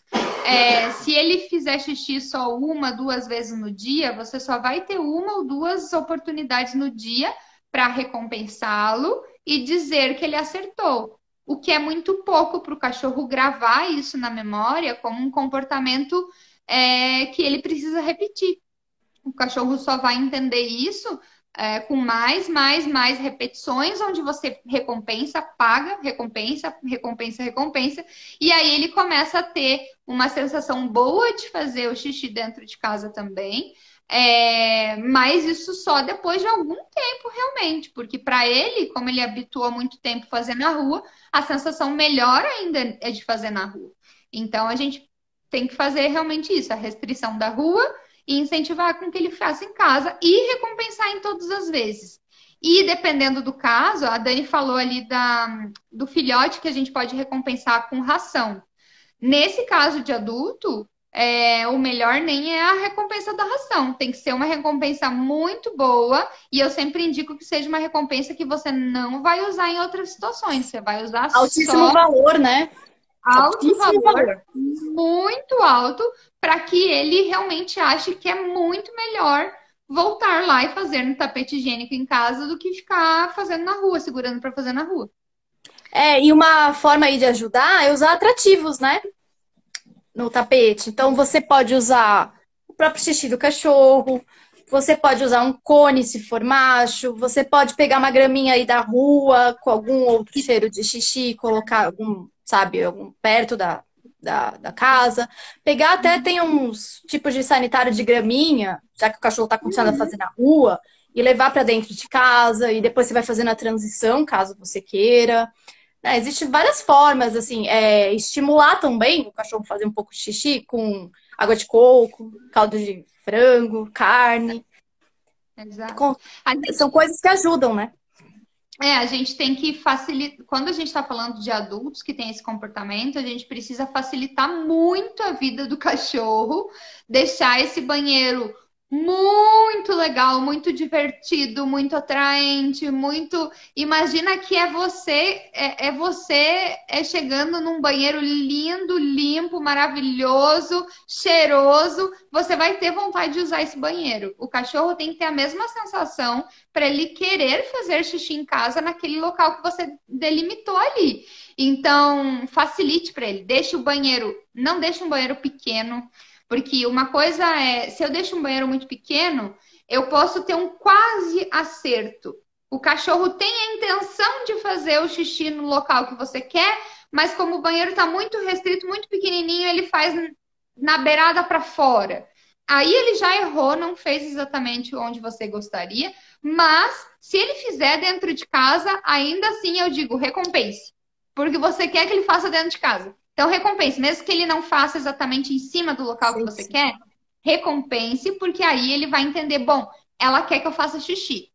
É, se ele fizer xixi só uma, duas vezes no dia, você só vai ter uma ou duas oportunidades no dia para recompensá-lo e dizer que ele acertou. O que é muito pouco para o cachorro gravar isso na memória como um comportamento é, que ele precisa repetir. O cachorro só vai entender isso é, com mais, mais, mais repetições, onde você recompensa, paga, recompensa, recompensa, recompensa, e aí ele começa a ter uma sensação boa de fazer o xixi dentro de casa também. É, mas isso só depois de algum tempo, realmente, porque para ele, como ele habituou muito tempo fazer na rua, a sensação melhor ainda é de fazer na rua. Então a gente tem que fazer realmente isso, a restrição da rua e incentivar com que ele faça em casa e recompensar em todas as vezes. E dependendo do caso, a Dani falou ali da, do filhote que a gente pode recompensar com ração. Nesse caso de adulto, é, o melhor nem é a recompensa da ração. Tem que ser uma recompensa muito boa. E eu sempre indico que seja uma recompensa que você não vai usar em outras situações. Você vai usar Altíssimo só... valor, né? Alto valor, valor, muito alto, para que ele realmente ache que é muito melhor voltar lá e fazer no tapete higiênico em casa do que ficar fazendo na rua, segurando para fazer na rua. É, e uma forma aí de ajudar é usar atrativos, né? No tapete. Então você pode usar o próprio xixi do cachorro, você pode usar um cone se for macho, você pode pegar uma graminha aí da rua com algum outro cheiro de xixi, colocar algum sabe, perto da, da, da, casa. Pegar até tem uns tipos de sanitário de graminha, já que o cachorro está começando a fazer na rua, e levar para dentro de casa, e depois você vai fazendo a transição, caso você queira. É, Existem várias formas, assim, é, estimular também o cachorro fazer um pouco de xixi com água de coco, caldo de frango, carne. Exato. Com... São coisas que ajudam, né? É, a gente tem que facilitar. Quando a gente está falando de adultos que têm esse comportamento, a gente precisa facilitar muito a vida do [LAUGHS] cachorro, deixar esse banheiro muito legal, muito divertido, muito atraente, muito. Imagina que é você, é, é, você é chegando num banheiro lindo, limpo, maravilhoso, cheiroso. Você vai ter vontade de usar esse banheiro. O cachorro tem que ter a mesma sensação para ele querer fazer xixi em casa naquele local que você delimitou ali. Então, facilite para ele. Deixe o banheiro, não deixe um banheiro pequeno. Porque uma coisa é, se eu deixo um banheiro muito pequeno, eu posso ter um quase acerto. O cachorro tem a intenção de fazer o xixi no local que você quer, mas como o banheiro está muito restrito, muito pequenininho, ele faz na beirada para fora. Aí ele já errou, não fez exatamente onde você gostaria, mas se ele fizer dentro de casa, ainda assim eu digo recompense, porque você quer que ele faça dentro de casa. Então, recompense, mesmo que ele não faça exatamente em cima do local sim, que você sim. quer, recompense, porque aí ele vai entender, bom, ela quer que eu faça xixi.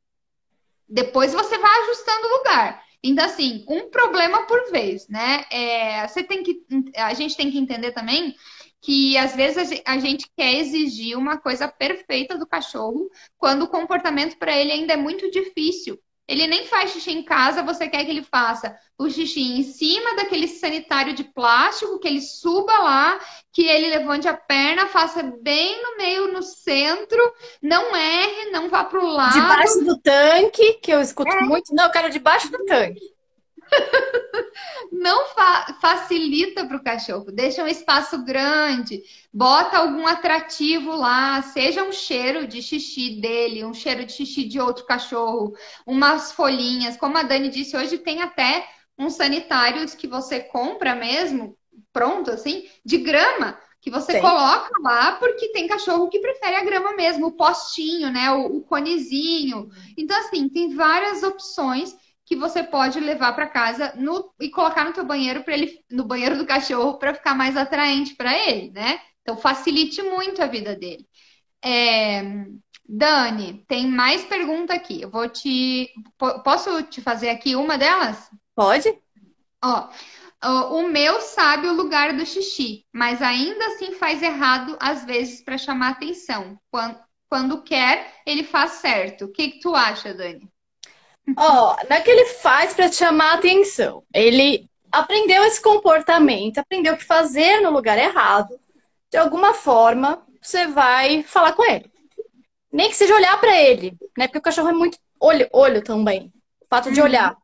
Depois você vai ajustando o lugar. Então, assim, um problema por vez, né? É, você tem que, a gente tem que entender também que às vezes a gente quer exigir uma coisa perfeita do cachorro quando o comportamento para ele ainda é muito difícil. Ele nem faz xixi em casa, você quer que ele faça o xixi em cima daquele sanitário de plástico, que ele suba lá, que ele levante a perna, faça bem no meio, no centro, não erre, não vá para o lado. Debaixo do tanque, que eu escuto é. muito. Não, eu quero debaixo do tanque. [LAUGHS] não fa facilita para o cachorro, deixa um espaço grande, bota algum atrativo lá, seja um cheiro de xixi dele, um cheiro de xixi de outro cachorro, umas folhinhas. Como a Dani disse, hoje tem até uns sanitários que você compra mesmo, pronto, assim, de grama que você coloca lá porque tem cachorro que prefere a grama mesmo, o postinho, né, o, o conezinho. Então, assim, tem várias opções que você pode levar para casa no, e colocar no teu banheiro para ele no banheiro do cachorro para ficar mais atraente para ele, né? Então facilite muito a vida dele. É, Dani, tem mais pergunta aqui. Eu vou te posso te fazer aqui uma delas? Pode. Ó, o meu sabe o lugar do xixi, mas ainda assim faz errado às vezes para chamar atenção. Quando, quando quer, ele faz certo. O que, que tu acha, Dani? Ó, oh, não é que ele faz para te chamar a atenção. Ele aprendeu esse comportamento, aprendeu o que fazer no lugar errado. De alguma forma, você vai falar com ele. Nem que seja olhar para ele, né? Porque o cachorro é muito olho, olho também. O fato de uhum. olhar.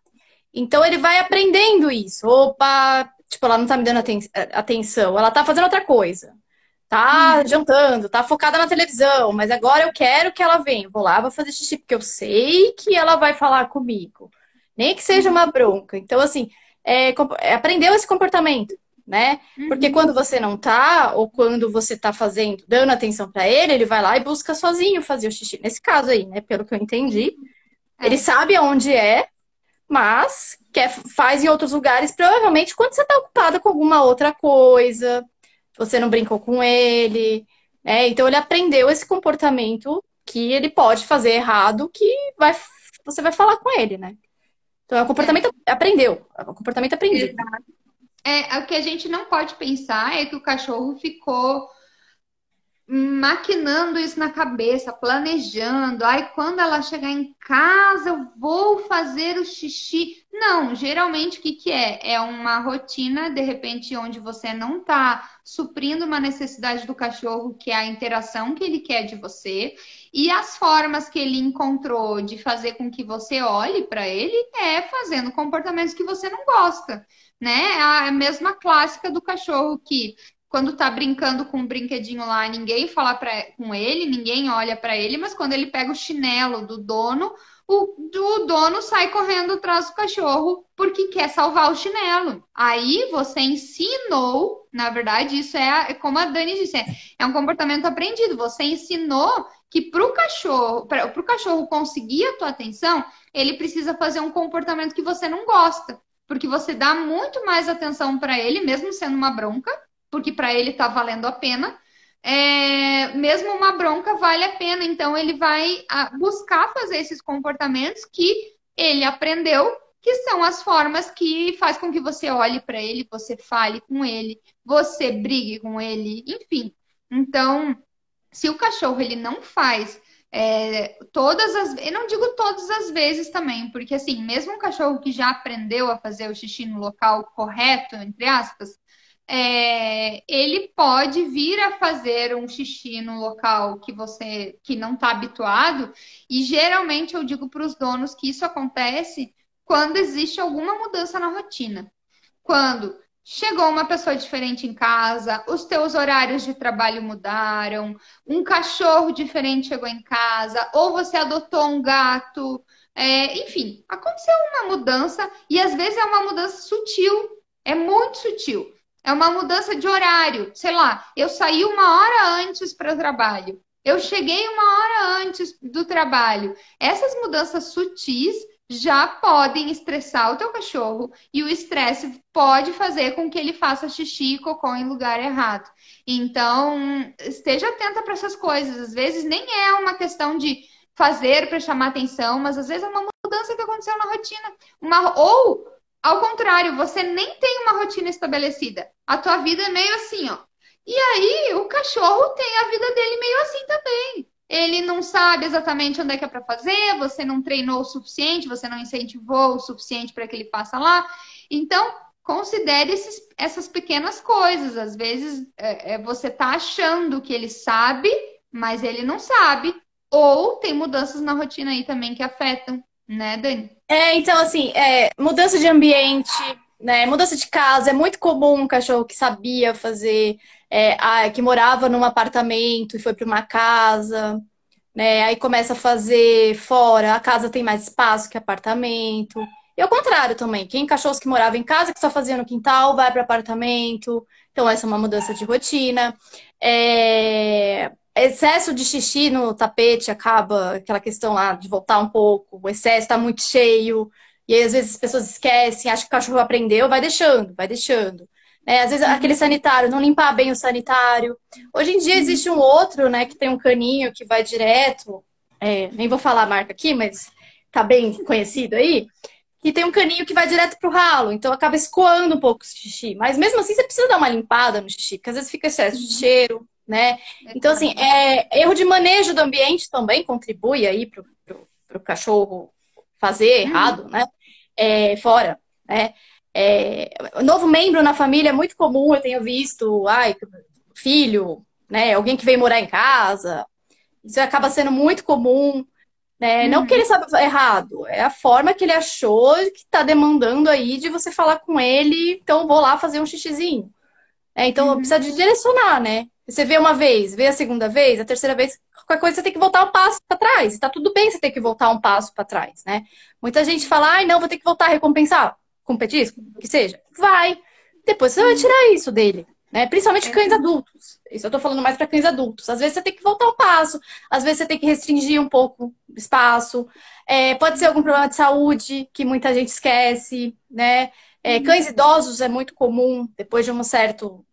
Então ele vai aprendendo isso. Opa, tipo, ela não tá me dando aten atenção, ela tá fazendo outra coisa. Tá uhum. jantando, tá focada na televisão, mas agora eu quero que ela venha. Vou lá, vou fazer xixi, porque eu sei que ela vai falar comigo. Nem que seja uma bronca. Então, assim, é, é aprendeu esse comportamento, né? Uhum. Porque quando você não tá, ou quando você tá fazendo, dando atenção para ele, ele vai lá e busca sozinho fazer o xixi. Nesse caso aí, né? Pelo que eu entendi. É. Ele sabe aonde é, mas quer, faz em outros lugares, provavelmente quando você está ocupada com alguma outra coisa, você não brincou com ele, né? Então ele aprendeu esse comportamento que ele pode fazer errado, que vai, você vai falar com ele, né? Então é um comportamento é. aprendeu, é um comportamento aprendido. É, o que a gente não pode pensar é que o cachorro ficou maquinando isso na cabeça, planejando. Ai, quando ela chegar em casa, eu vou fazer o xixi. Não, geralmente o que, que é? É uma rotina, de repente, onde você não está suprindo uma necessidade do cachorro, que é a interação que ele quer de você. E as formas que ele encontrou de fazer com que você olhe para ele é fazendo comportamentos que você não gosta né? A mesma clássica do cachorro que quando tá brincando com um brinquedinho lá, ninguém fala pra, com ele, ninguém olha para ele, mas quando ele pega o chinelo do dono, o, o dono sai correndo atrás do cachorro porque quer salvar o chinelo. Aí você ensinou, na verdade, isso é, é como a Dani disse, é, é um comportamento aprendido. Você ensinou que para o cachorro, para o cachorro conseguir a tua atenção, ele precisa fazer um comportamento que você não gosta, porque você dá muito mais atenção para ele, mesmo sendo uma bronca, porque para ele está valendo a pena. É, mesmo uma bronca vale a pena, então ele vai buscar fazer esses comportamentos que ele aprendeu, que são as formas que faz com que você olhe para ele, você fale com ele, você brigue com ele, enfim. Então, se o cachorro ele não faz é, todas as eu não digo todas as vezes também, porque assim, mesmo um cachorro que já aprendeu a fazer o xixi no local correto, entre aspas, é, ele pode vir a fazer um xixi no local que você que não está habituado, e geralmente eu digo para os donos que isso acontece quando existe alguma mudança na rotina. Quando chegou uma pessoa diferente em casa, os teus horários de trabalho mudaram, um cachorro diferente chegou em casa, ou você adotou um gato, é, enfim, aconteceu uma mudança e às vezes é uma mudança sutil, é muito sutil. É uma mudança de horário. Sei lá, eu saí uma hora antes para o trabalho. Eu cheguei uma hora antes do trabalho. Essas mudanças sutis já podem estressar o teu cachorro e o estresse pode fazer com que ele faça xixi e cocô em lugar errado. Então, esteja atenta para essas coisas. Às vezes nem é uma questão de fazer para chamar atenção, mas às vezes é uma mudança que aconteceu na rotina. Uma, ou ao contrário, você nem tem uma rotina estabelecida. A tua vida é meio assim, ó. E aí, o cachorro tem a vida dele meio assim também. Ele não sabe exatamente onde é que é para fazer, você não treinou o suficiente, você não incentivou o suficiente para que ele faça lá. Então, considere esses, essas pequenas coisas. Às vezes, é, é, você está achando que ele sabe, mas ele não sabe. Ou tem mudanças na rotina aí também que afetam né, Dani? É, então, assim, é, mudança de ambiente, né, mudança de casa, é muito comum um cachorro que sabia fazer, é, a, que morava num apartamento e foi para uma casa, né, aí começa a fazer fora, a casa tem mais espaço que apartamento. E ao contrário também, quem cachorros que moravam em casa, que só fazia no quintal, vai para apartamento. Então, essa é uma mudança de rotina. É excesso de xixi no tapete acaba aquela questão lá de voltar um pouco, o excesso está muito cheio, E aí, às vezes, as pessoas esquecem, acham que o cachorro aprendeu, vai deixando, vai deixando. É, às vezes, uhum. aquele sanitário, não limpar bem o sanitário. Hoje em dia, uhum. existe um outro, né, que tem um caninho que vai direto. É, nem vou falar a marca aqui, mas tá bem conhecido aí. Que tem um caninho que vai direto pro ralo, então acaba escoando um pouco o xixi. Mas mesmo assim, você precisa dar uma limpada no xixi, porque às vezes fica excesso de uhum. cheiro, né? Então, assim, é, erro de manejo do ambiente também contribui aí pro, pro cachorro fazer uhum. errado, né? É, fora, né? É, novo membro na família é muito comum, eu tenho visto, ai, filho, né? Alguém que vem morar em casa. Isso acaba sendo muito comum, né? Uhum. Não que ele sabe errado, é a forma que ele achou que está demandando aí de você falar com ele, então vou lá fazer um xixizinho. É, então uhum. precisa de direcionar, né? Você vê uma vez, vê a segunda vez, a terceira vez, qualquer coisa você tem que voltar um passo para trás. Está tudo bem você ter que voltar um passo para trás, né? Muita gente fala, ai, não, vou ter que voltar a recompensar com petisco, que seja. Vai. Depois você vai tirar isso dele, né? Principalmente cães adultos. Isso eu tô falando mais para cães adultos. Às vezes você tem que voltar um passo, às vezes você tem que restringir um pouco o espaço. É, pode ser algum problema de saúde que muita gente esquece, né? É, cães idosos é muito comum, depois de um certo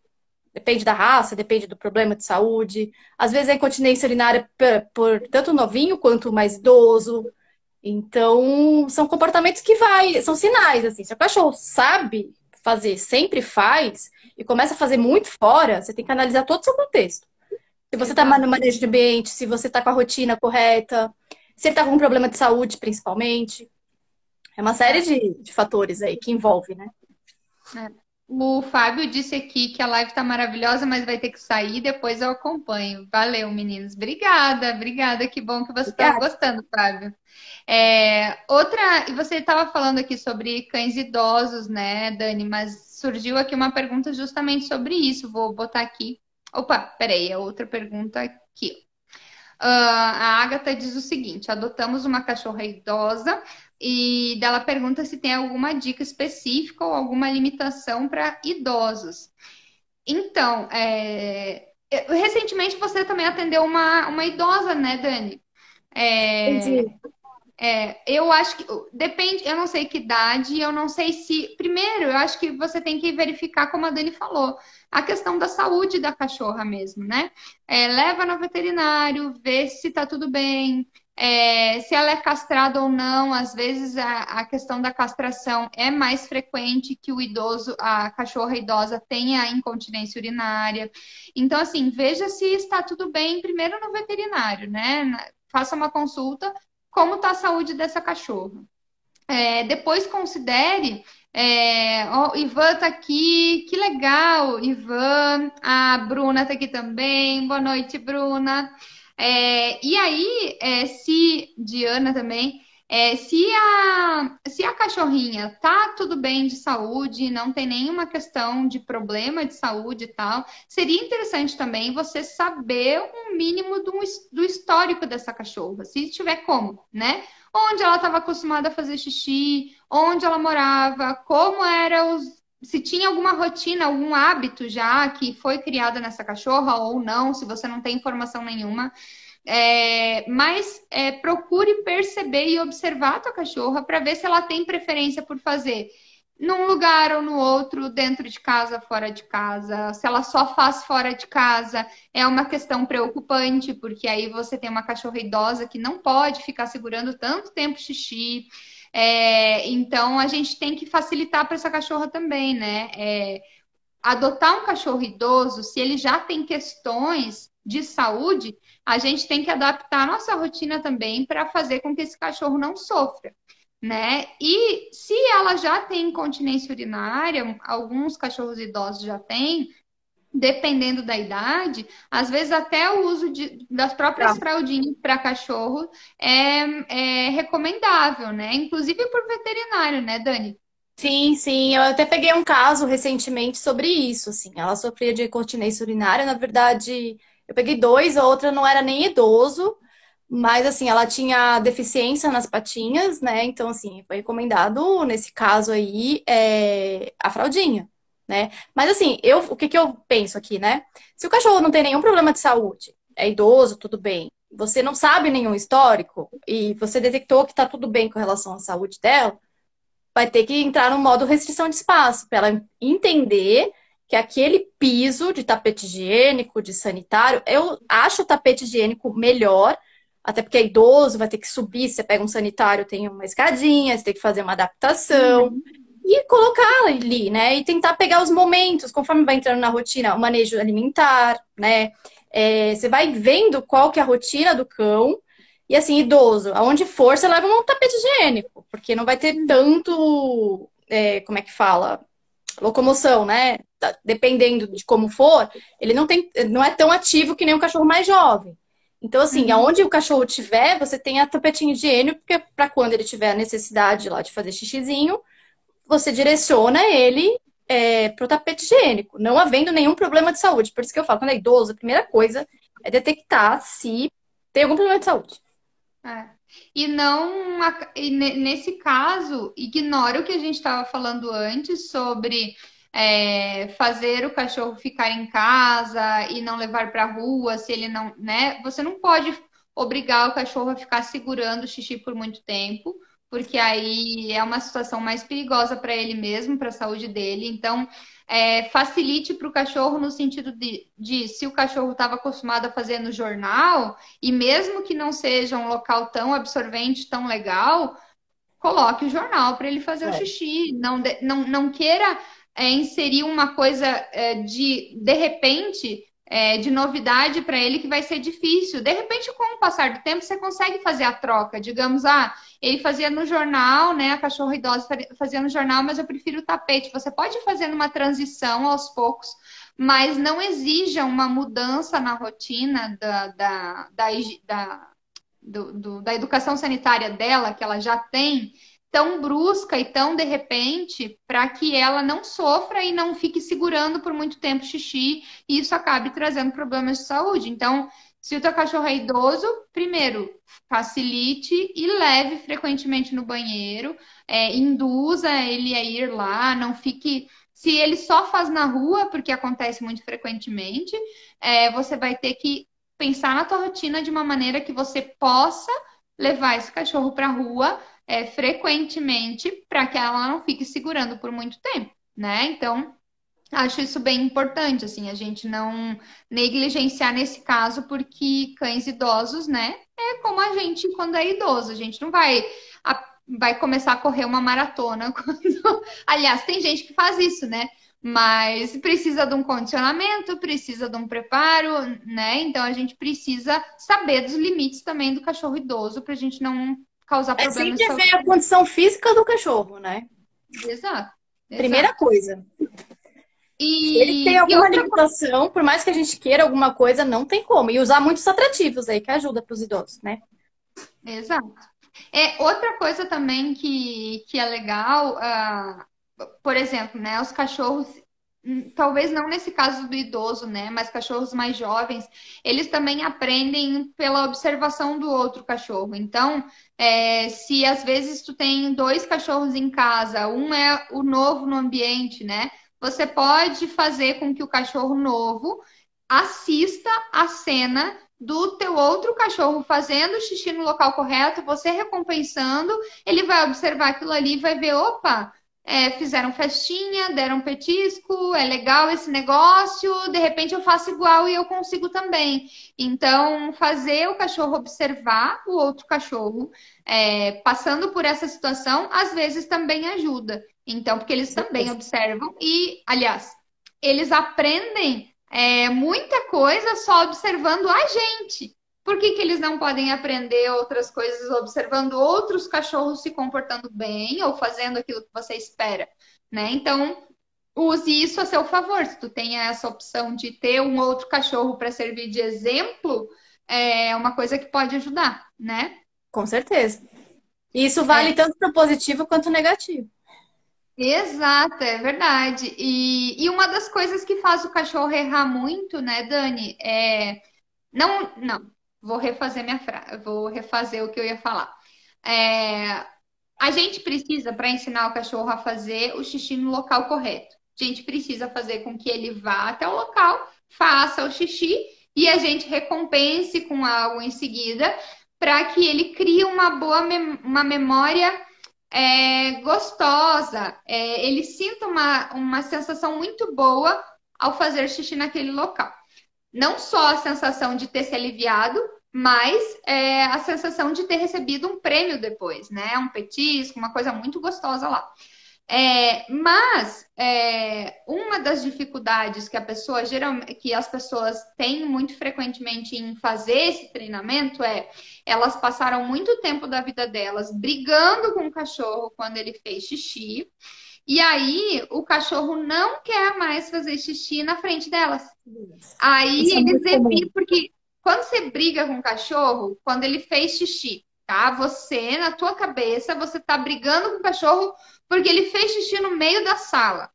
Depende da raça, depende do problema de saúde. Às vezes é incontinência urinária por, por tanto novinho quanto mais idoso. Então, são comportamentos que vai, são sinais, assim. Se o cachorro sabe fazer, sempre faz, e começa a fazer muito fora, você tem que analisar todo o seu contexto. Se você está no manejo de ambiente, se você está com a rotina correta, se ele está com um problema de saúde, principalmente. É uma série de, de fatores aí que envolve, né? É. O Fábio disse aqui que a live está maravilhosa, mas vai ter que sair, depois eu acompanho. Valeu, meninos. Obrigada, obrigada. Que bom que você está gostando, Fábio. É, outra, e você estava falando aqui sobre cães idosos, né, Dani? Mas surgiu aqui uma pergunta justamente sobre isso. Vou botar aqui. Opa, peraí, a outra pergunta aqui. Uh, a Agatha diz o seguinte: adotamos uma cachorra idosa e dela pergunta se tem alguma dica específica ou alguma limitação para idosos. Então, é... recentemente você também atendeu uma, uma idosa, né, Dani? É... É, eu acho que depende, eu não sei que idade, eu não sei se. Primeiro, eu acho que você tem que verificar, como a Dani falou, a questão da saúde da cachorra mesmo, né? É, leva no veterinário, vê se tá tudo bem, é, se ela é castrada ou não, às vezes a, a, questão da castração é mais frequente que o idoso, a cachorra idosa tenha incontinência urinária. Então, assim, veja se está tudo bem primeiro no veterinário, né? Faça uma consulta, como está a saúde dessa cachorra. É, depois considere. É, oh, Ivan tá aqui, que legal, Ivan. A Bruna tá aqui também. Boa noite, Bruna. É, e aí, é, se, Diana também, é, se, a, se a cachorrinha tá tudo bem de saúde, não tem nenhuma questão de problema de saúde e tal, seria interessante também você saber um mínimo do, do histórico dessa cachorra, se tiver como, né? Onde ela estava acostumada a fazer xixi, onde ela morava, como eram os se tinha alguma rotina, algum hábito já que foi criado nessa cachorra ou não, se você não tem informação nenhuma. É, mas é, procure perceber e observar a tua cachorra para ver se ela tem preferência por fazer num lugar ou no outro, dentro de casa, fora de casa. Se ela só faz fora de casa, é uma questão preocupante, porque aí você tem uma cachorra idosa que não pode ficar segurando tanto tempo xixi. É, então a gente tem que facilitar para essa cachorra também, né? É, adotar um cachorro idoso, se ele já tem questões de saúde, a gente tem que adaptar a nossa rotina também para fazer com que esse cachorro não sofra. Né? E se ela já tem incontinência urinária, alguns cachorros idosos já têm, dependendo da idade, às vezes até o uso de, das próprias tá. fraldinhas para cachorro é, é recomendável, né? Inclusive por veterinário, né, Dani? Sim, sim. Eu até peguei um caso recentemente sobre isso, assim. Ela sofria de incontinência urinária. Na verdade, eu peguei dois, a outra não era nem idoso, mas assim, ela tinha deficiência nas patinhas, né? Então, assim, foi recomendado, nesse caso aí, é, a fraldinha né? Mas assim, eu, o que, que eu penso aqui, né? Se o cachorro não tem nenhum problema de saúde, é idoso, tudo bem. Você não sabe nenhum histórico e você detectou que tá tudo bem com relação à saúde dela, vai ter que entrar no modo restrição de espaço, para ela entender que aquele piso de tapete higiênico, de sanitário, eu acho o tapete higiênico melhor, até porque é idoso, vai ter que subir, você pega um sanitário, tem uma escadinha, você tem que fazer uma adaptação. Uhum. E colocar ali, né? E tentar pegar os momentos, conforme vai entrando na rotina, o manejo alimentar, né? É, você vai vendo qual que é a rotina do cão. E assim, idoso, aonde for, você leva um tapete higiênico, porque não vai ter tanto, é, como é que fala? Locomoção, né? Dependendo de como for, ele não, tem, não é tão ativo que nem um cachorro mais jovem. Então, assim, uhum. aonde o cachorro tiver, você tem a tapetinha higiênico, porque para quando ele tiver a necessidade lá de fazer xixizinho, você direciona ele é, para o tapete higiênico, não havendo nenhum problema de saúde. Por isso que eu falo, quando é idoso, a primeira coisa é detectar se tem algum problema de saúde. É. E não, e nesse caso, ignora o que a gente estava falando antes sobre é, fazer o cachorro ficar em casa e não levar para a rua, se ele não, né? Você não pode obrigar o cachorro a ficar segurando o xixi por muito tempo porque aí é uma situação mais perigosa para ele mesmo, para a saúde dele. Então, é, facilite para o cachorro no sentido de, de se o cachorro estava acostumado a fazer no jornal, e mesmo que não seja um local tão absorvente, tão legal, coloque o jornal para ele fazer é. o xixi. Não, não, não queira é, inserir uma coisa é, de, de repente, é, de novidade para ele que vai ser difícil. De repente, com o passar do tempo, você consegue fazer a troca. Digamos, ah, ele fazia no jornal, né? A cachorro idosa fazia no jornal, mas eu prefiro o tapete. Você pode fazer uma transição aos poucos, mas não exija uma mudança na rotina da, da, da, da, do, do, da educação sanitária dela, que ela já tem tão brusca e tão de repente para que ela não sofra e não fique segurando por muito tempo xixi e isso acabe trazendo problemas de saúde. Então, se o teu cachorro é idoso, primeiro, facilite e leve frequentemente no banheiro, é, induza ele a ir lá, não fique. Se ele só faz na rua, porque acontece muito frequentemente, é, você vai ter que pensar na tua rotina de uma maneira que você possa levar esse cachorro para a rua é, frequentemente para que ela não fique segurando por muito tempo, né? Então, acho isso bem importante, assim, a gente não negligenciar nesse caso, porque cães idosos, né, é como a gente quando é idoso, a gente não vai, a, vai começar a correr uma maratona [LAUGHS] quando... Aliás, tem gente que faz isso, né? Mas precisa de um condicionamento, precisa de um preparo, né? Então a gente precisa saber dos limites também do cachorro idoso para a gente não causar problemas. É sempre ver a condição física do cachorro, né? Exato. Primeira Exato. coisa. E... Ele tem alguma limitação, por mais que a gente queira alguma coisa, não tem como. E usar muitos atrativos aí, que ajuda para os idosos, né? Exato. É, outra coisa também que, que é legal, uh, por exemplo, né, os cachorros talvez não nesse caso do idoso, né? Mas cachorros mais jovens, eles também aprendem pela observação do outro cachorro. Então, é, se às vezes tu tem dois cachorros em casa, um é o novo no ambiente, né? Você pode fazer com que o cachorro novo assista a cena do teu outro cachorro fazendo xixi no local correto, você recompensando, ele vai observar aquilo ali e vai ver, opa, é, fizeram festinha, deram petisco, é legal esse negócio, de repente eu faço igual e eu consigo também. Então, fazer o cachorro observar o outro cachorro é, passando por essa situação, às vezes também ajuda. Então, porque eles também observam e, aliás, eles aprendem é, muita coisa só observando a gente. Por que, que eles não podem aprender outras coisas observando outros cachorros se comportando bem ou fazendo aquilo que você espera, né? Então, use isso a seu favor. Se tu tem essa opção de ter um outro cachorro para servir de exemplo, é uma coisa que pode ajudar, né? Com certeza. E isso vale é. tanto para o positivo quanto o negativo. Exato, é verdade. E, e uma das coisas que faz o cachorro errar muito, né, Dani, é. Não, não, Vou refazer minha frase, vou refazer o que eu ia falar. É, a gente precisa, para ensinar o cachorro a fazer o xixi no local correto, a gente precisa fazer com que ele vá até o local, faça o xixi e a gente recompense com algo em seguida para que ele crie uma boa mem uma memória é, gostosa, é, ele sinta uma, uma sensação muito boa ao fazer xixi naquele local. Não só a sensação de ter se aliviado, mas é, a sensação de ter recebido um prêmio depois, né? Um petisco, uma coisa muito gostosa lá. É, mas é, uma das dificuldades que a pessoa que as pessoas têm muito frequentemente em fazer esse treinamento é elas passaram muito tempo da vida delas brigando com o cachorro quando ele fez xixi. E aí o cachorro não quer mais fazer xixi na frente delas. Aí Isso é eles evitam, porque quando você briga com o cachorro, quando ele fez xixi, tá? Você, na tua cabeça, você tá brigando com o cachorro porque ele fez xixi no meio da sala.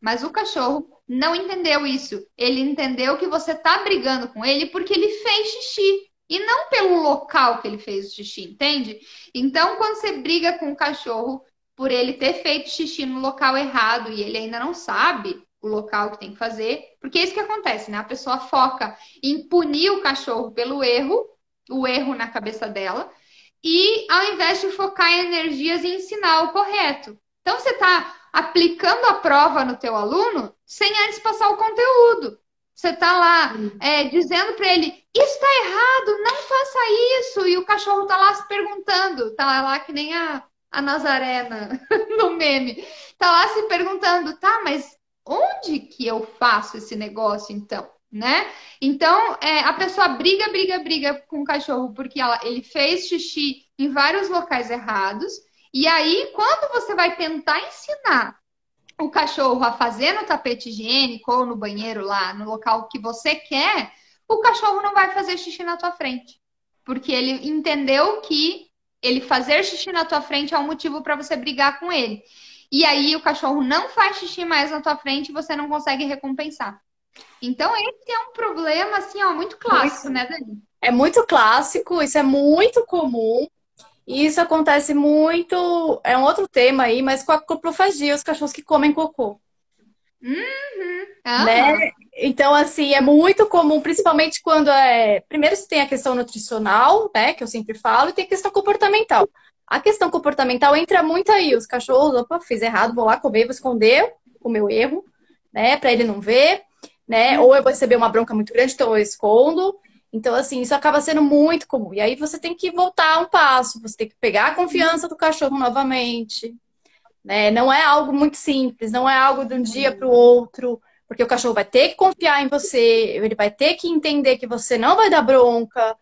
Mas o cachorro não entendeu isso. Ele entendeu que você tá brigando com ele porque ele fez xixi. E não pelo local que ele fez o xixi, entende? Então, quando você briga com o cachorro por ele ter feito xixi no local errado e ele ainda não sabe o local que tem que fazer, porque é isso que acontece, né? A pessoa foca em punir o cachorro pelo erro, o erro na cabeça dela, e ao invés de focar energias em ensinar o correto. Então você está aplicando a prova no teu aluno sem antes passar o conteúdo. Você está lá é, dizendo para ele, isso está errado, não faça isso. E o cachorro está lá se perguntando, está lá que nem a, a Nazarena [LAUGHS] no meme. Está lá se perguntando, tá, mas onde que eu faço esse negócio então? né? Então, é, a pessoa briga, briga, briga com o cachorro porque ela, ele fez xixi em vários locais errados. E aí, quando você vai tentar ensinar o cachorro a fazer no tapete higiênico ou no banheiro lá, no local que você quer, o cachorro não vai fazer xixi na tua frente. Porque ele entendeu que ele fazer xixi na tua frente é um motivo para você brigar com ele. E aí o cachorro não faz xixi mais na tua frente e você não consegue recompensar. Então, esse é um problema, assim, ó, muito clássico, muito, né, Dani? É muito clássico, isso é muito comum. E isso acontece muito, é um outro tema aí, mas com a coprofagia, os cachorros que comem cocô. Uhum. Né? Então, assim, é muito comum, principalmente quando é. Primeiro, você tem a questão nutricional, né? Que eu sempre falo, e tem a questão comportamental. A questão comportamental entra muito aí. Os cachorros, opa, fiz errado, vou lá comer, vou esconder o meu erro, né? Para ele não ver né? Ou eu vou receber uma bronca muito grande, então eu escondo. Então, assim, isso acaba sendo muito comum. E aí você tem que voltar um passo, você tem que pegar a confiança do cachorro novamente. Né? Não é algo muito simples, não é algo de um dia para o outro, porque o cachorro vai ter que confiar em você, ele vai ter que entender que você não vai dar bronca,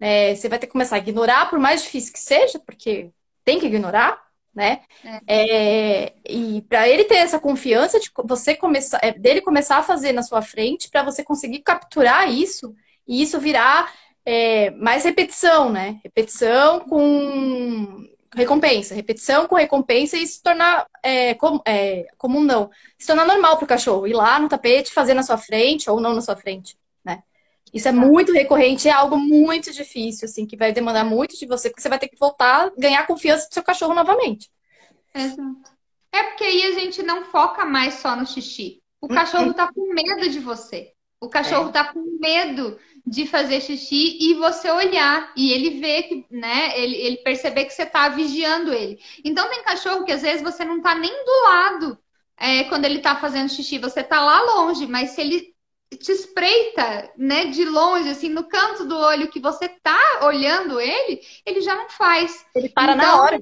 né? Você vai ter que começar a ignorar, por mais difícil que seja, porque tem que ignorar né? É. É, e para ele ter essa confiança de você começar, é, dele começar a fazer na sua frente, para você conseguir capturar isso e isso virar é, mais repetição, né? Repetição com recompensa, repetição com recompensa e se tornar é, com, é, comum não, se tornar normal para o cachorro ir lá no tapete fazer na sua frente ou não na sua frente. Isso é muito recorrente, é algo muito difícil, assim, que vai demandar muito de você, porque você vai ter que voltar, ganhar confiança do seu cachorro novamente. Exato. É porque aí a gente não foca mais só no xixi. O cachorro tá com medo de você. O cachorro é. tá com medo de fazer xixi e você olhar e ele vê que, né, ele, ele perceber que você tá vigiando ele. Então tem cachorro que às vezes você não tá nem do lado é, quando ele tá fazendo xixi, você tá lá longe, mas se ele te espreita, né, de longe, assim, no canto do olho que você tá olhando ele, ele já não faz. Ele para então, na hora.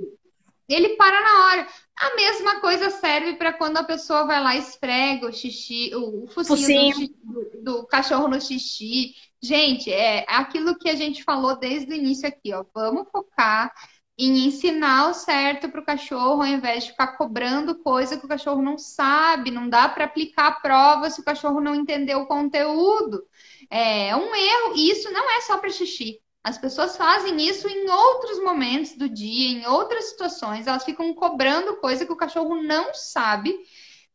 Ele para na hora. A mesma coisa serve para quando a pessoa vai lá e esfrega o xixi, o focinho, focinho. Do, do, cachorro no xixi. Gente, é aquilo que a gente falou desde o início aqui, ó. Vamos focar em ensinar o certo para o cachorro, ao invés de ficar cobrando coisa que o cachorro não sabe, não dá para aplicar a prova se o cachorro não entendeu o conteúdo. É um erro, e isso não é só para xixi. As pessoas fazem isso em outros momentos do dia, em outras situações, elas ficam cobrando coisa que o cachorro não sabe,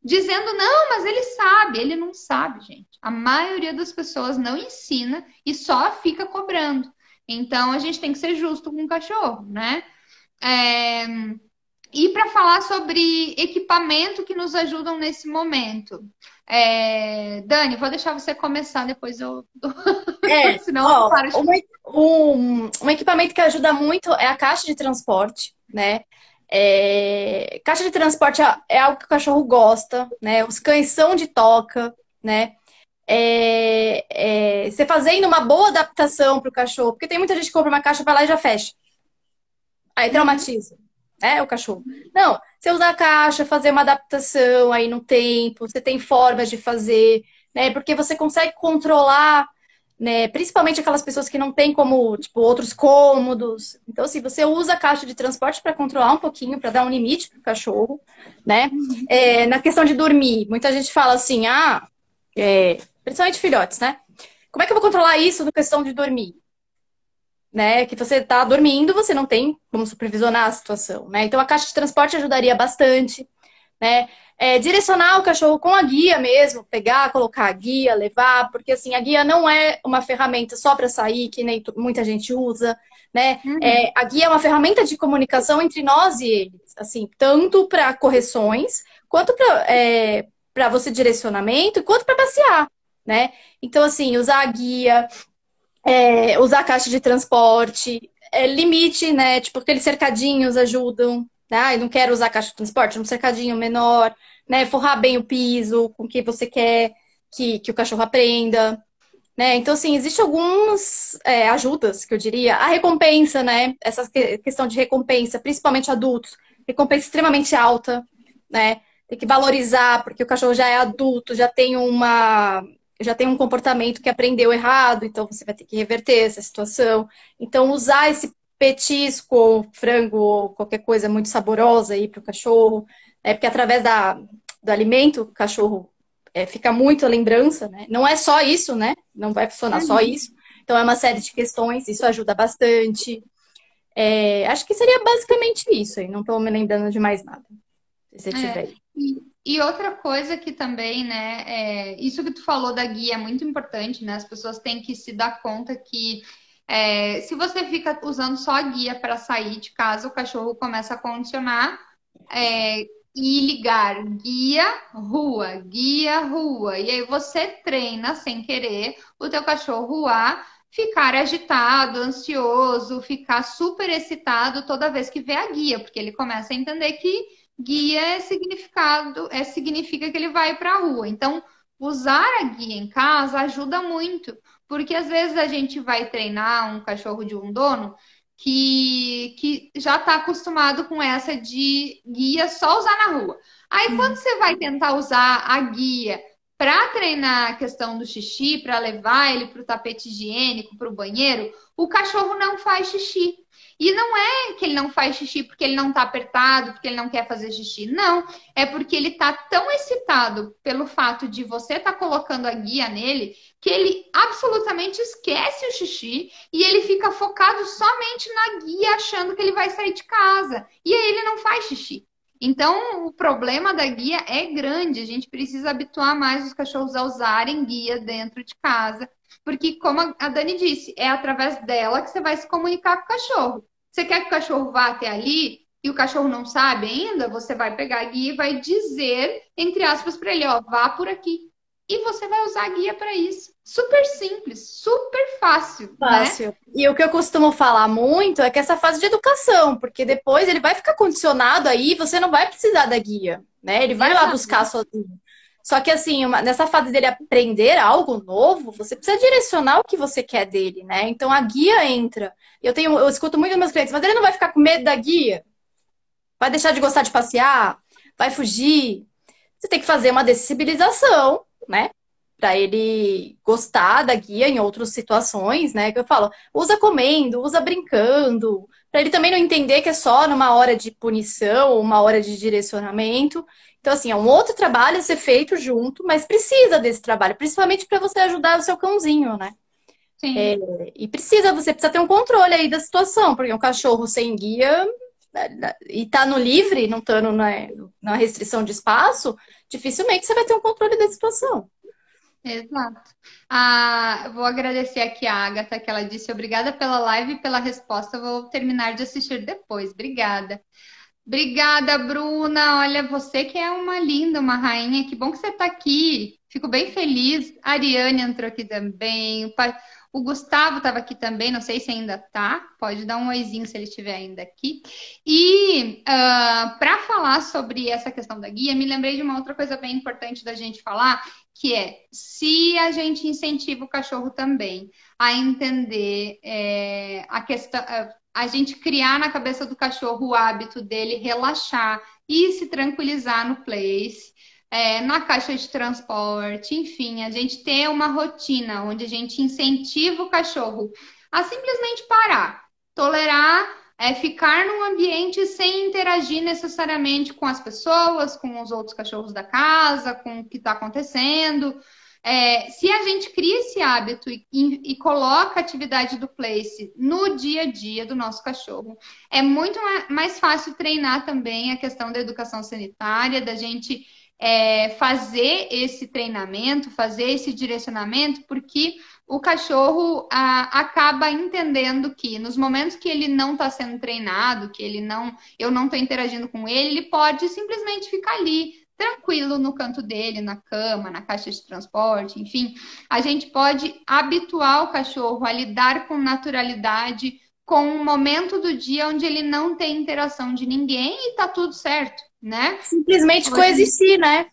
dizendo, não, mas ele sabe. Ele não sabe, gente. A maioria das pessoas não ensina e só fica cobrando. Então a gente tem que ser justo com o cachorro, né? É... E para falar sobre equipamento que nos ajudam nesse momento. É... Dani, vou deixar você começar, depois eu. [LAUGHS] É, Senão ó, eu um, um, equipamento que ajuda muito é a caixa de transporte, né? É, caixa de transporte é, é algo que o cachorro gosta, né? Os cães são de toca, né? É, é, você fazendo uma boa adaptação para o cachorro, porque tem muita gente que compra uma caixa, vai lá e já fecha. Aí traumatiza, né? O cachorro. Não, você usar a caixa, fazer uma adaptação aí no tempo, você tem formas de fazer, né? Porque você consegue controlar né? Principalmente aquelas pessoas que não têm como, tipo, outros cômodos. Então, assim, você usa a caixa de transporte para controlar um pouquinho, para dar um limite para o cachorro, né? É, na questão de dormir, muita gente fala assim, ah, é, principalmente filhotes, né? Como é que eu vou controlar isso na questão de dormir? Né? Que você está dormindo, você não tem como supervisionar a situação, né? Então, a caixa de transporte ajudaria bastante, né? É, direcionar o cachorro com a guia mesmo, pegar, colocar a guia, levar, porque assim, a guia não é uma ferramenta só para sair, que nem muita gente usa, né? Uhum. É, a guia é uma ferramenta de comunicação entre nós e eles, assim, tanto para correções, quanto para é, você direcionamento, quanto para passear, né? Então, assim, usar a guia, é, usar a caixa de transporte, é, limite, né? Tipo, aqueles cercadinhos ajudam, não quero usar caixa de transporte, um cercadinho menor, né? Forrar bem o piso com o que você quer que, que o cachorro aprenda. Né? Então, assim, existem algumas é, ajudas, que eu diria. A recompensa, né? Essa questão de recompensa, principalmente adultos. Recompensa extremamente alta, né? Tem que valorizar, porque o cachorro já é adulto, já tem uma. Já tem um comportamento que aprendeu errado, então você vai ter que reverter essa situação. Então, usar esse petisco, ou frango, ou qualquer coisa muito saborosa aí para o cachorro. É porque através da, do alimento, o cachorro é, fica muito a lembrança, né? Não é só isso, né? Não vai funcionar uhum. só isso. Então é uma série de questões, isso ajuda bastante. É, acho que seria basicamente isso aí, não estou me lembrando de mais nada. Se você é, tiver. E, e, outra coisa que também, né, é, isso que tu falou da guia é muito importante, né? As pessoas têm que se dar conta que é, se você fica usando só a guia para sair de casa, o cachorro começa a condicionar é, e ligar guia, rua, guia, rua. E aí você treina sem querer o teu cachorro a ficar agitado, ansioso, ficar super excitado toda vez que vê a guia, porque ele começa a entender que guia é significado, é significa que ele vai para a rua. Então, usar a guia em casa ajuda muito, porque às vezes a gente vai treinar um cachorro de um dono que, que já está acostumado com essa de guia só usar na rua. Aí quando você vai tentar usar a guia para treinar a questão do xixi, para levar ele para o tapete higiênico, para o banheiro, o cachorro não faz xixi. E não é que ele não faz xixi porque ele não está apertado, porque ele não quer fazer xixi. Não. É porque ele está tão excitado pelo fato de você estar tá colocando a guia nele que ele absolutamente esquece o xixi e ele fica focado somente na guia, achando que ele vai sair de casa. E aí ele não faz xixi. Então, o problema da guia é grande. A gente precisa habituar mais os cachorros a usarem guia dentro de casa porque, como a Dani disse, é através dela que você vai se comunicar com o cachorro. Você quer que o cachorro vá até ali e o cachorro não sabe ainda? Você vai pegar a guia e vai dizer, entre aspas, para ele: ó, vá por aqui. E você vai usar a guia para isso. Super simples, super fácil. Né? Fácil. Né? E o que eu costumo falar muito é que essa fase de educação, porque depois ele vai ficar condicionado aí, você não vai precisar da guia, né? Ele vai Exato. lá buscar sozinho. Só que assim, uma, nessa fase dele aprender algo novo, você precisa direcionar o que você quer dele, né? Então a guia entra. Eu tenho, eu escuto muito dos meus clientes, mas ele não vai ficar com medo da guia? Vai deixar de gostar de passear? Vai fugir? Você tem que fazer uma dessensibilização, né? Para ele gostar da guia em outras situações, né? Que eu falo, usa comendo, usa brincando, para ele também não entender que é só numa hora de punição uma hora de direcionamento. Então, assim, é um outro trabalho a ser feito junto, mas precisa desse trabalho, principalmente para você ajudar o seu cãozinho, né? Sim. É, e precisa, você precisa ter um controle aí da situação, porque um cachorro sem guia né, né, e tá no livre, não estando na, na restrição de espaço, dificilmente você vai ter um controle da situação. Exato. Ah, vou agradecer aqui a Agatha, que ela disse obrigada pela live e pela resposta. Vou terminar de assistir depois. Obrigada. Obrigada, Bruna. Olha, você que é uma linda, uma rainha. Que bom que você está aqui. Fico bem feliz. A Ariane entrou aqui também. O Gustavo estava aqui também, não sei se ainda tá. Pode dar um oizinho se ele estiver ainda aqui. E uh, ah, para falar sobre essa questão da guia, me lembrei de uma outra coisa bem importante da gente falar, que é se a gente incentiva o cachorro também a entender é, a questão, a gente criar na cabeça do cachorro o hábito dele relaxar e se tranquilizar no place, é, na caixa de transporte, enfim, a gente ter uma rotina onde a gente incentiva o cachorro a simplesmente parar, tolerar, é, ficar num ambiente sem interagir necessariamente com as pessoas, com os outros cachorros da casa, com o que está acontecendo. É, se a gente cria esse hábito e, e, e, coloca a atividade do place no dia a dia do nosso cachorro, é muito mais fácil treinar também a questão da educação sanitária, da gente é, fazer esse treinamento, fazer esse direcionamento, porque o cachorro a, acaba entendendo que nos momentos que ele não está sendo treinado, que ele não, eu não estou interagindo com ele, ele pode simplesmente ficar ali tranquilo no canto dele, na cama, na caixa de transporte, enfim. A gente pode habituar o cachorro a lidar com naturalidade com um momento do dia onde ele não tem interação de ninguém e tá tudo certo, né? Simplesmente Hoje... coexistir, né?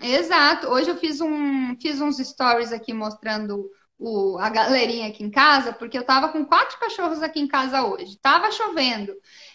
Exato. Hoje eu fiz, um, fiz uns stories aqui mostrando o, a galerinha aqui em casa, porque eu tava com quatro cachorros aqui em casa hoje. Tava chovendo.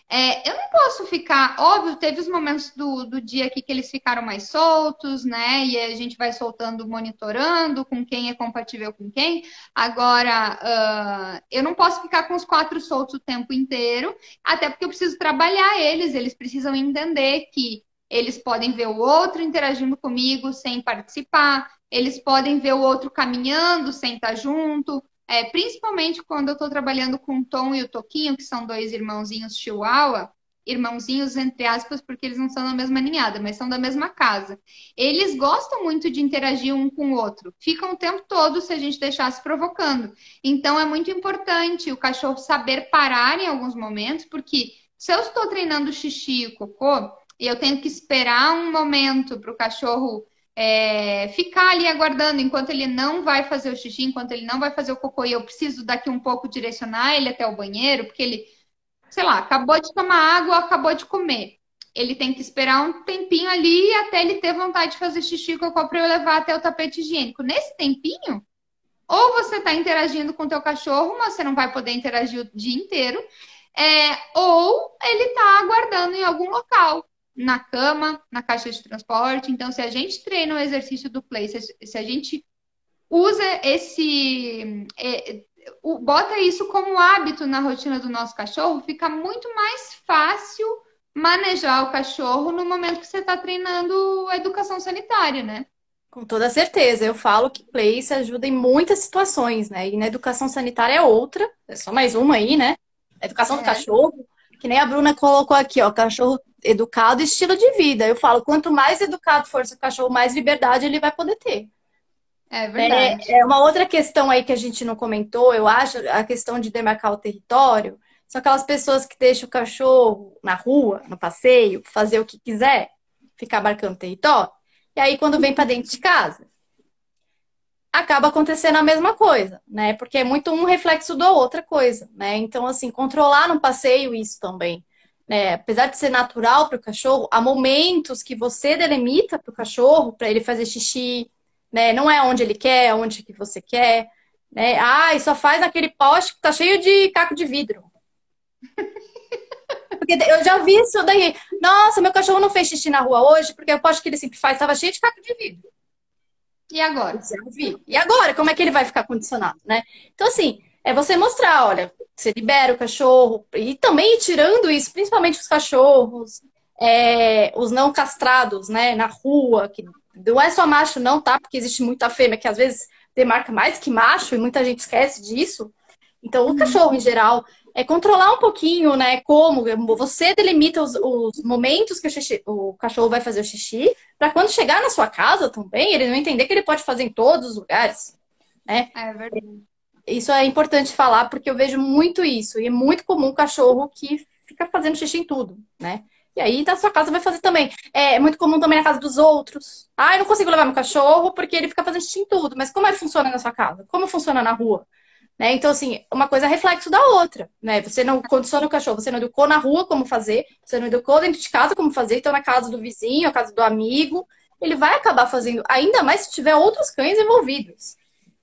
É, eu não posso ficar, óbvio, teve os momentos do, do dia aqui que eles ficaram mais soltos, né? E a gente vai soltando, monitorando com quem é compatível com quem. Agora, uh, eu não posso ficar com os quatro soltos o tempo inteiro, até porque eu preciso trabalhar eles, eles precisam entender que eles podem ver o outro interagindo comigo sem participar, eles podem ver o outro caminhando sem estar junto, é, principalmente quando eu estou trabalhando com o Tom e o Toquinho, que são dois irmãozinhos chihuahua, irmãozinhos entre aspas, porque eles não são da mesma ninhada, mas são da mesma casa. Eles gostam muito de interagir um com o outro, ficam o tempo todo se a gente deixasse provocando. Então é muito importante o cachorro saber parar em alguns momentos, porque se eu estou treinando xixi e cocô, e eu tenho que esperar um momento para o cachorro é, ficar ali aguardando enquanto ele não vai fazer o xixi, enquanto ele não vai fazer o cocô, e eu preciso daqui um pouco direcionar ele até o banheiro, porque ele, sei lá, acabou de tomar água, acabou de comer. Ele tem que esperar um tempinho ali até ele ter vontade de fazer xixi e cocô para eu levar até o tapete higiênico. Nesse tempinho, ou você está interagindo com o teu cachorro, mas você não vai poder interagir o dia inteiro, é, ou ele está aguardando em algum local na cama, na caixa de transporte. Então, se a gente treina o exercício do play, se, a gente usa esse. É, bota isso como hábito na rotina do nosso cachorro, fica muito mais fácil manejar o cachorro no momento que você está treinando a educação sanitária, né? Com toda certeza. Eu falo que place ajuda em muitas situações, né? E na educação sanitária é outra, é só mais uma aí, né? A educação é. do cachorro, que nem a Bruna colocou aqui, ó, cachorro educado estilo de vida. Eu falo, quanto mais educado for seu cachorro, mais liberdade ele vai poder ter. É verdade. É, é, uma outra questão aí que a gente não comentou, eu acho, a questão de demarcar o território. São aquelas pessoas que deixam o cachorro na rua, no passeio, fazer o que quiser, ficar marcando território. E aí, quando vem para dentro de casa, acaba acontecendo a mesma coisa, né? Porque é muito um reflexo da outra coisa, né? Então, assim, controlar no passeio isso também. Né? Apesar de ser natural para o cachorro, há momentos que você delimita para o cachorro para ele fazer xixi, né? Não é onde ele quer, é onde que você quer, né? Ah, e só faz naquele poste que tá cheio de caco de vidro. [LAUGHS] Porque eu já vi isso daí. Nossa, meu cachorro não fez xixi na rua hoje, porque o poste que ele sempre faz estava cheio de caco de vidro. E agora? Já vi. E agora, como é que ele vai ficar condicionado, né? Então, assim, é você mostrar, olha, você libera o cachorro, e também tirando isso, principalmente os cachorros, é, os não castrados, né, na rua, que não é só macho não, tá? Porque existe muita fêmea que às vezes demarca mais que macho e muita gente esquece disso. Então, o uhum. cachorro em geral é controlar um pouquinho, né, como você delimita os, os momentos que o, xixi, o, cachorro vai fazer o xixi, para quando chegar na sua casa também, ele não entender que ele pode fazer em todos os lugares, né? É verdade. Isso é importante falar porque eu vejo muito isso. E é muito comum cachorro que fica fazendo xixi em tudo, né? E aí da sua casa vai fazer também. É muito comum também na casa dos outros. Ah, eu não consigo levar meu cachorro porque ele fica fazendo xixi em tudo. Mas como é que funciona na sua casa? Como funciona na rua? Né? Então, assim, uma coisa é reflexo da outra, né? Você não condiciona o cachorro, você não educou na rua como fazer, você não educou dentro de casa como fazer, então na casa do vizinho, na casa do amigo, ele vai acabar fazendo, ainda mais se tiver outros cães envolvidos,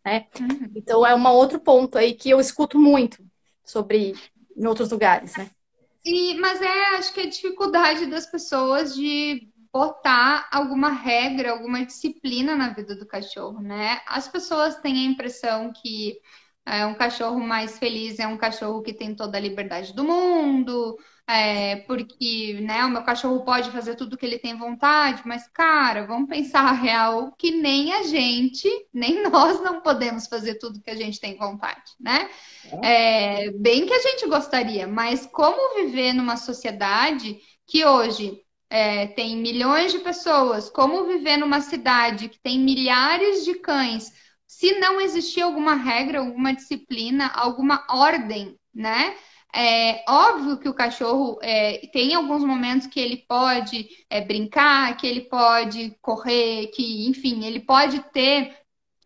né? Uhum. Então é um outro ponto aí que eu escuto muito sobre em outros lugares, né? E, mas é, acho que é a dificuldade das pessoas de botar alguma regra, alguma disciplina na vida do cachorro, né? As pessoas têm a impressão que é, um cachorro mais feliz é um cachorro que tem toda a liberdade do mundo, é, porque né, o meu cachorro pode fazer tudo que ele tem vontade, mas, cara, vamos pensar a real que nem a gente, nem [LAUGHS] nós não podemos fazer tudo que a gente tem vontade, né? É, bem que a gente gostaria, mas como viver numa sociedade que hoje é, tem milhões de pessoas, como viver numa cidade que tem milhares de cães se não existir alguma regra, alguma disciplina, alguma ordem, né? É óbvio que o cachorro é, tem alguns momentos que ele pode é, brincar, que ele pode correr, que, enfim, ele pode ter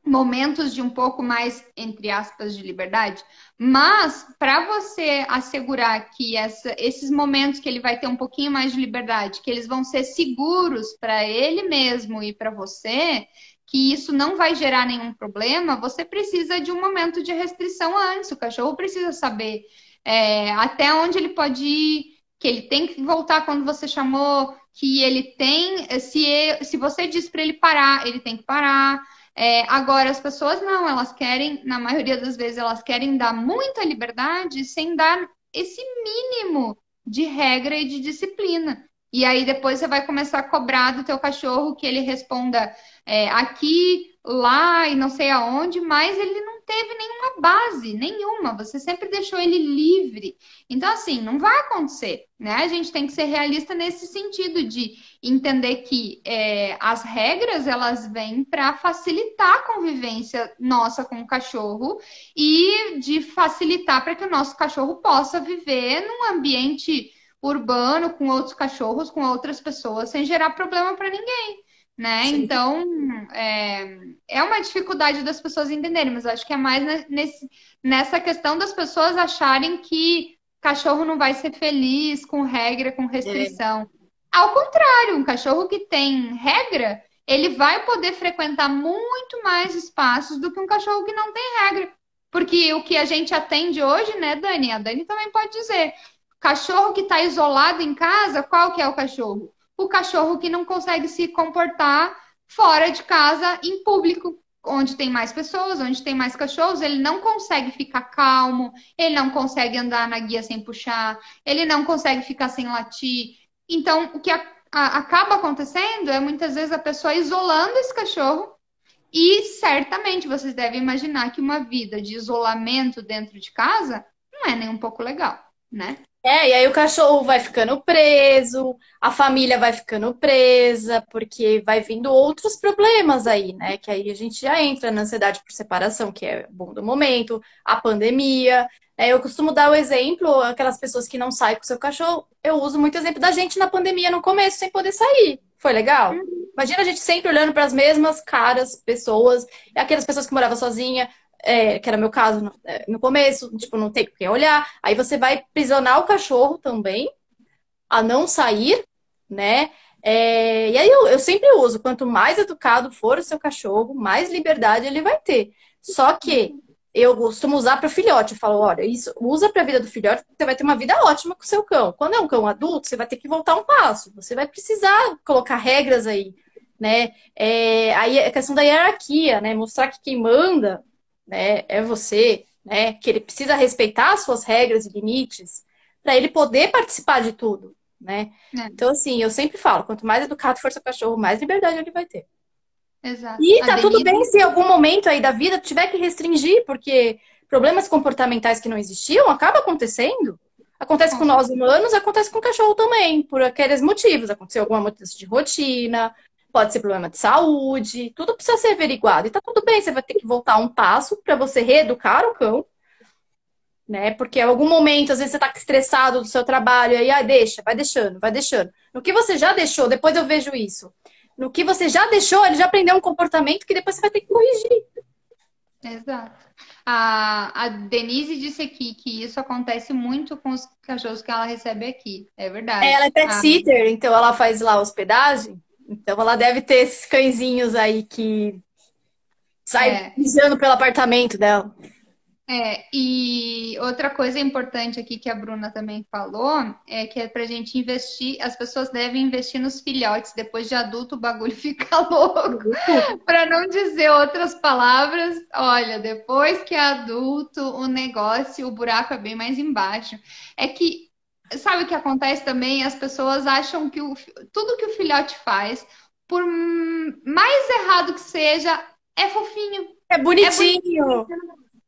momentos de um pouco mais, entre aspas, de liberdade. Mas, para você assegurar que essa, esses momentos que ele vai ter um pouquinho mais de liberdade, que eles vão ser seguros para ele mesmo e para você, que isso não vai gerar nenhum problema, você precisa de um momento de restrição antes. O cachorro precisa saber é, até onde ele pode ir, que ele tem que voltar quando você chamou, que ele tem. Se, se você diz para ele parar, ele tem que parar. É, agora, as pessoas não, elas querem, na maioria das vezes, elas querem dar muita liberdade sem dar esse mínimo de regra e de disciplina. E aí depois você vai começar a cobrar do teu cachorro que ele responda é, aqui, lá e não sei aonde, mas ele não teve nenhuma base, nenhuma. Você sempre deixou ele livre. Então, assim, não vai acontecer, né? A gente tem que ser realista nesse sentido de entender que é, as regras elas vêm para facilitar a convivência nossa com o cachorro e de facilitar para que o nosso cachorro possa viver num ambiente urbano com outros cachorros, com outras pessoas, sem gerar problema para ninguém né? Sim. Então, é, é uma dificuldade das pessoas entenderem, mas acho que é mais nesse, nessa questão das pessoas acharem que cachorro não vai ser feliz com regra, com restrição. É. Ao contrário, um cachorro que tem regra, ele vai poder frequentar muito mais espaços do que um cachorro que não tem regra. Porque o que a gente atende hoje, né, Dani? A Dani também pode dizer. Cachorro que está isolado em casa, qual que é o cachorro? O cachorro que não consegue se comportar fora de casa, em público, onde tem mais pessoas, onde tem mais cachorros, ele não consegue ficar calmo, ele não consegue andar na guia sem puxar, ele não consegue ficar sem latir. Então, o que a, a, acaba acontecendo é muitas vezes a pessoa isolando esse cachorro. E certamente vocês devem imaginar que uma vida de isolamento dentro de casa não é nem um pouco legal, né? É, e aí o cachorro vai ficando preso, a família vai ficando presa, porque vai vindo outros problemas aí, né? Que aí a gente já entra na ansiedade por separação, que é bom do momento, a pandemia. É, eu costumo dar o exemplo, aquelas pessoas que não saem com seu cachorro, eu uso muito exemplo da gente na pandemia no começo, sem poder sair. Foi legal? Uhum. Imagina a gente sempre olhando para as mesmas caras, pessoas, aquelas pessoas que moravam sozinha, é, que era meu caso no, é, no, começo, tipo, não tem com quem olhar. Aí você vai prisionar o cachorro também a não sair, né? É, e aí eu, eu, sempre uso, quanto mais educado for o seu cachorro, mais liberdade ele vai ter. Só que eu costumo usar para filhote. Eu falo, olha, isso usa para a vida do filhote, você vai ter uma vida ótima com o seu cão. Quando é um cão adulto, você vai ter que voltar um passo. Você vai precisar colocar regras aí, né? É, aí é questão da hierarquia, né? Mostrar que quem manda né, é você, né, que ele precisa respeitar as suas regras e limites para ele poder participar de tudo, né? É. Então, assim, eu sempre falo, quanto mais educado for seu cachorro, mais liberdade ele vai ter. Exato. E tá tudo bem se em algum momento aí da vida tiver que restringir, porque problemas comportamentais que não existiam acaba acontecendo. Acontece com nós humanos, acontece com o cachorro também, por aqueles motivos. Aconteceu alguma mudança de rotina, pode ser problema de saúde, tudo precisa ser averiguado. E tá tudo bem, você vai ter que voltar um passo para você reeducar o cão, né? Porque em algum momento, às vezes, você tá estressado do seu trabalho, aí ah, deixa, vai deixando, vai deixando. No que você já deixou, depois eu vejo isso. No que você já deixou, ele já aprendeu um comportamento que depois você vai ter que corrigir. Exato. A, a Denise disse aqui que isso acontece muito com os cachorros que ela recebe aqui. É verdade. Ela é pet Ah, sitter, então ela faz lá hospedagem. Então ela deve ter esses cãezinhos aí que saem É. pisando pelo apartamento dela. É, e outra coisa importante aqui que a Bruna também falou é que é pra gente investir, as pessoas devem investir nos filhotes, depois de adulto o bagulho [LAUGHS] fica louco. Para não dizer outras palavras, olha, depois que é adulto, o negócio, o buraco é bem mais embaixo. É que, sabe o que acontece também? As pessoas acham que o, tudo que o filhote faz, por mais errado que seja, é fofinho. É bonitinho.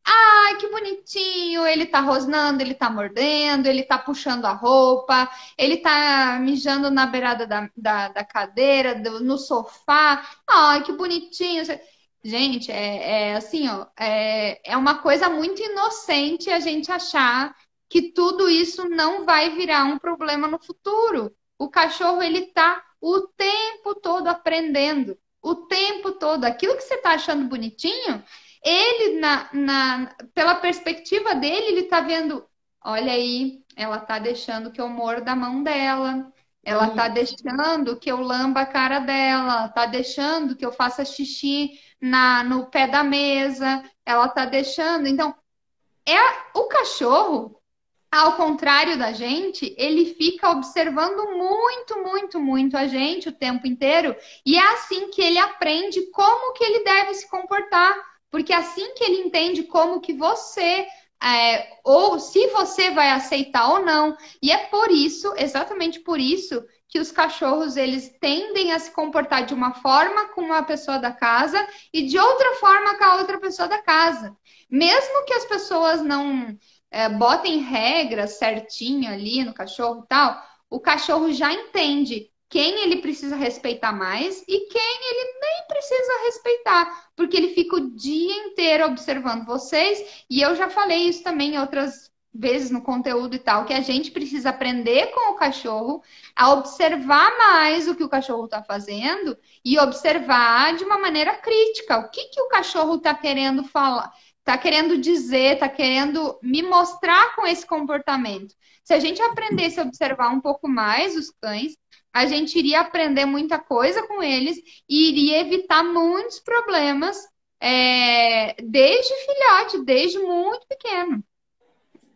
Ai, que bonitinho! Ele tá rosnando, ele tá mordendo, ele tá puxando a roupa, ele tá mijando na beirada da, da, da cadeira, do- no sofá. Ai, que bonitinho! Gente, é, é assim, ó, é, é uma coisa muito inocente a gente achar que tudo isso não vai virar um problema no futuro. O cachorro, ele tá o tempo todo aprendendo, o tempo todo. Aquilo que você tá achando bonitinho, ele, na, na, pela perspectiva dele, ele tá vendo, olha aí, ela tá deixando que eu morda a mão dela, ela tá deixando que eu lamba a cara dela, tá deixando que eu faça xixi na, no pé da mesa, ela tá deixando. Então, é o cachorro, ao contrário da gente, ele fica observando muito, muito, muito a gente o tempo inteiro, e é assim que ele aprende como que ele deve se comportar. Porque assim que ele entende como que você, é, ou se você vai aceitar ou não. E é por isso, exatamente por isso, que os cachorros eles tendem a se comportar de uma forma com uma pessoa da casa e de outra forma com a outra pessoa da casa. Mesmo que as pessoas não é, botem regras certinho ali no cachorro e tal, o cachorro já entende quem ele precisa respeitar mais e quem ele nem precisa respeitar, porque ele fica o dia inteiro observando vocês. E eu já falei isso também outras vezes no conteúdo e tal, que a gente precisa aprender com o cachorro a observar mais o que o cachorro está fazendo e observar de uma maneira crítica o que, que o cachorro está querendo falar, está querendo dizer, está querendo me mostrar com esse comportamento. Se a gente aprendesse a observar um pouco mais os cães, a gente iria aprender muita coisa com eles e iria evitar muitos problemas é, desde filhote, desde muito pequeno.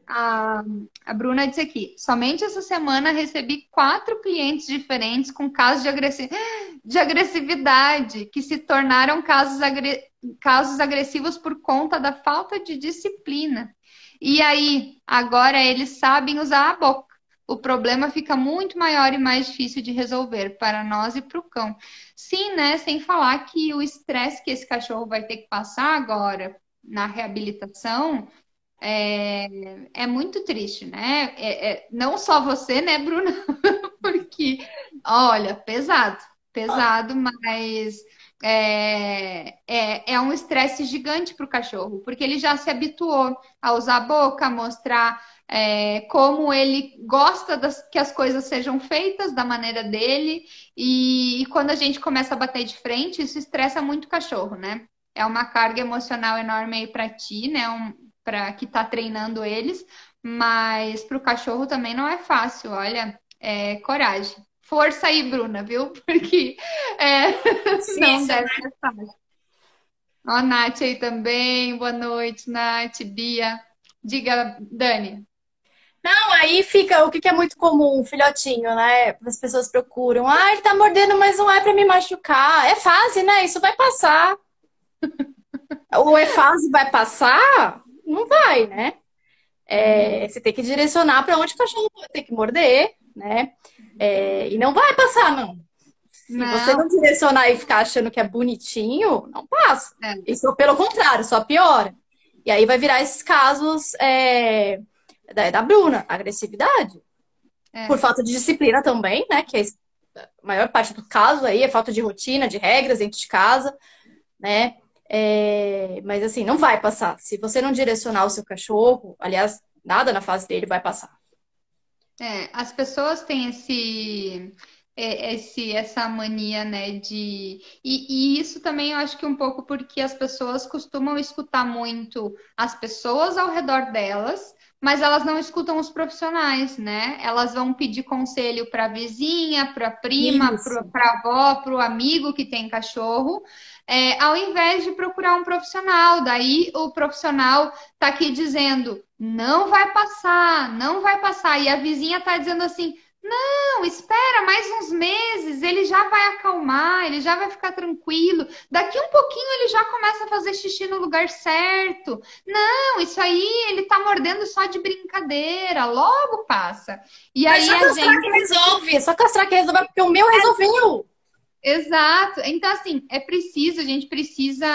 A, a Bruna disse aqui: somente essa semana recebi quatro clientes diferentes com casos de, agressi de agressividade que se tornaram casos, agre casos agressivos por conta da falta de disciplina. E aí, agora eles sabem usar a boca. O problema fica muito maior e mais difícil de resolver para nós e para o cão. Sim, né? Sem falar que o estresse que esse cachorro vai ter que passar agora na reabilitação é, é muito triste, né? É, é, não só você, né, Bruna? [LAUGHS] Porque, olha, pesado, pesado, mas é, é, é um estresse gigante para o cachorro, porque ele já se habituou a usar a boca, a mostrar é, como ele gosta das, que as coisas sejam feitas da maneira dele, e, e quando a gente começa a bater de frente, isso estressa muito o cachorro, né? É uma carga emocional enorme aí para ti, né? Um, para que tá treinando eles, mas para o cachorro também não é fácil. Olha, é coragem. Força aí, Bruna, viu? [LAUGHS] Porque é, não deve ser fácil. Ó, Nath aí também. Boa noite, Nath, Bia. Diga, Dani. Não, aí fica o que é muito comum, filhotinho, né? As pessoas procuram. Ah, ele tá mordendo, mas não é para me machucar. É fase, né? Isso vai passar. [LAUGHS] Ou é fase vai passar? Não vai, né? É, você tem que direcionar para onde o cachorro vai ter que morder, né? É, e não vai passar, não. Se Não. você não direcionar e ficar achando que é bonitinho, não passa. É. Isso, pelo contrário, só piora. E aí vai virar esses casos é, da, da Bruna, agressividade. É. Por falta de disciplina também, né? Que é a maior parte do caso aí é falta de rotina, de regras dentro de casa, né? É, mas assim, não vai passar. Se você não direcionar o seu cachorro, aliás, nada na fase dele vai passar. É, as pessoas têm esse esse, essa mania, né, de... E, e, isso também eu acho que um pouco porque as pessoas costumam escutar muito as pessoas ao redor delas, mas elas não escutam os profissionais, né? Elas vão pedir conselho para a vizinha, para a prima, para a avó, para o amigo que tem cachorro, é, ao invés de procurar um profissional. Daí o profissional está aqui dizendo, não vai passar, não vai passar. E a vizinha está dizendo assim, não, espera mais uns meses, ele já vai acalmar, ele já vai ficar tranquilo. Daqui um pouquinho ele já começa a fazer xixi no lugar certo. Não, isso aí ele tá mordendo só de brincadeira, logo passa. E Mas aí só a gente que resolve, só castrar que resolve porque o meu resolveu. Exato. Então assim, é preciso, a gente precisa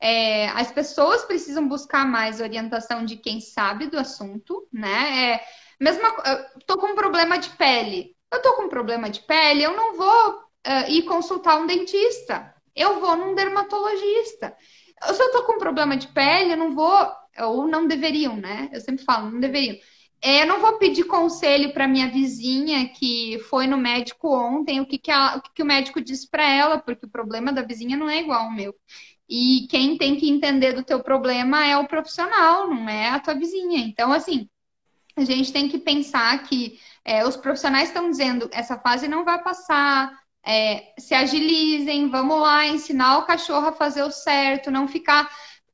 é, as pessoas precisam buscar mais orientação de quem sabe do assunto, né? É, Mesma, tô com um problema de pele. Eu tô com um problema de pele, eu não vou uh, ir consultar um dentista. Eu vou num dermatologista. Se eu tô com um problema de pele, eu não vou, ou não deveriam, né? Eu sempre falo, não deveriam. É, eu não vou pedir conselho para minha vizinha que foi no médico ontem, o que, que, a, o, que, que o médico disse para ela, porque o problema da vizinha não é igual ao meu. E quem tem que entender do teu problema é o profissional, não é a tua vizinha. Então, assim, a gente tem que pensar que é, os profissionais estão dizendo essa fase não vai passar, é, se agilizem, vamos lá ensinar o cachorro a fazer o certo, não ficar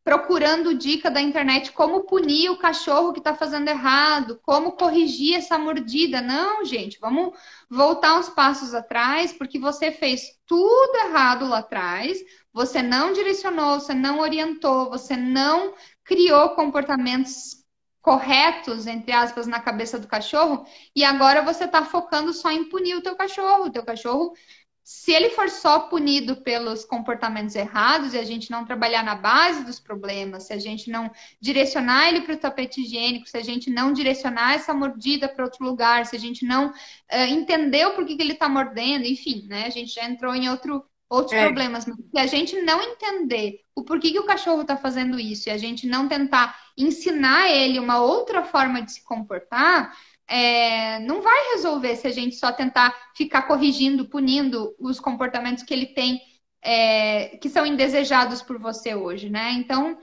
procurando dica da internet como punir o cachorro que está fazendo errado, como corrigir essa mordida. Não, gente, vamos voltar uns passos atrás, porque você fez tudo errado lá atrás, você não direcionou, você não orientou, você não criou comportamentos corretos, entre aspas, na cabeça do cachorro, e agora você está focando só em punir o teu cachorro. O teu cachorro, se ele for só punido pelos comportamentos errados e a gente não trabalhar na base dos problemas, se a gente não direcionar ele para o tapete higiênico, se a gente não direcionar essa mordida para outro lugar, se a gente não uh, entender o porquê que ele está mordendo, enfim, né? A gente já entrou em outro outros é. problemas. Mas se a gente não entender o porquê que o cachorro está fazendo isso e a gente não tentar ensinar ele uma outra forma de se comportar, é, não vai resolver se a gente só tentar ficar corrigindo, punindo os comportamentos que ele tem, é, que são indesejados por você hoje, né? Então,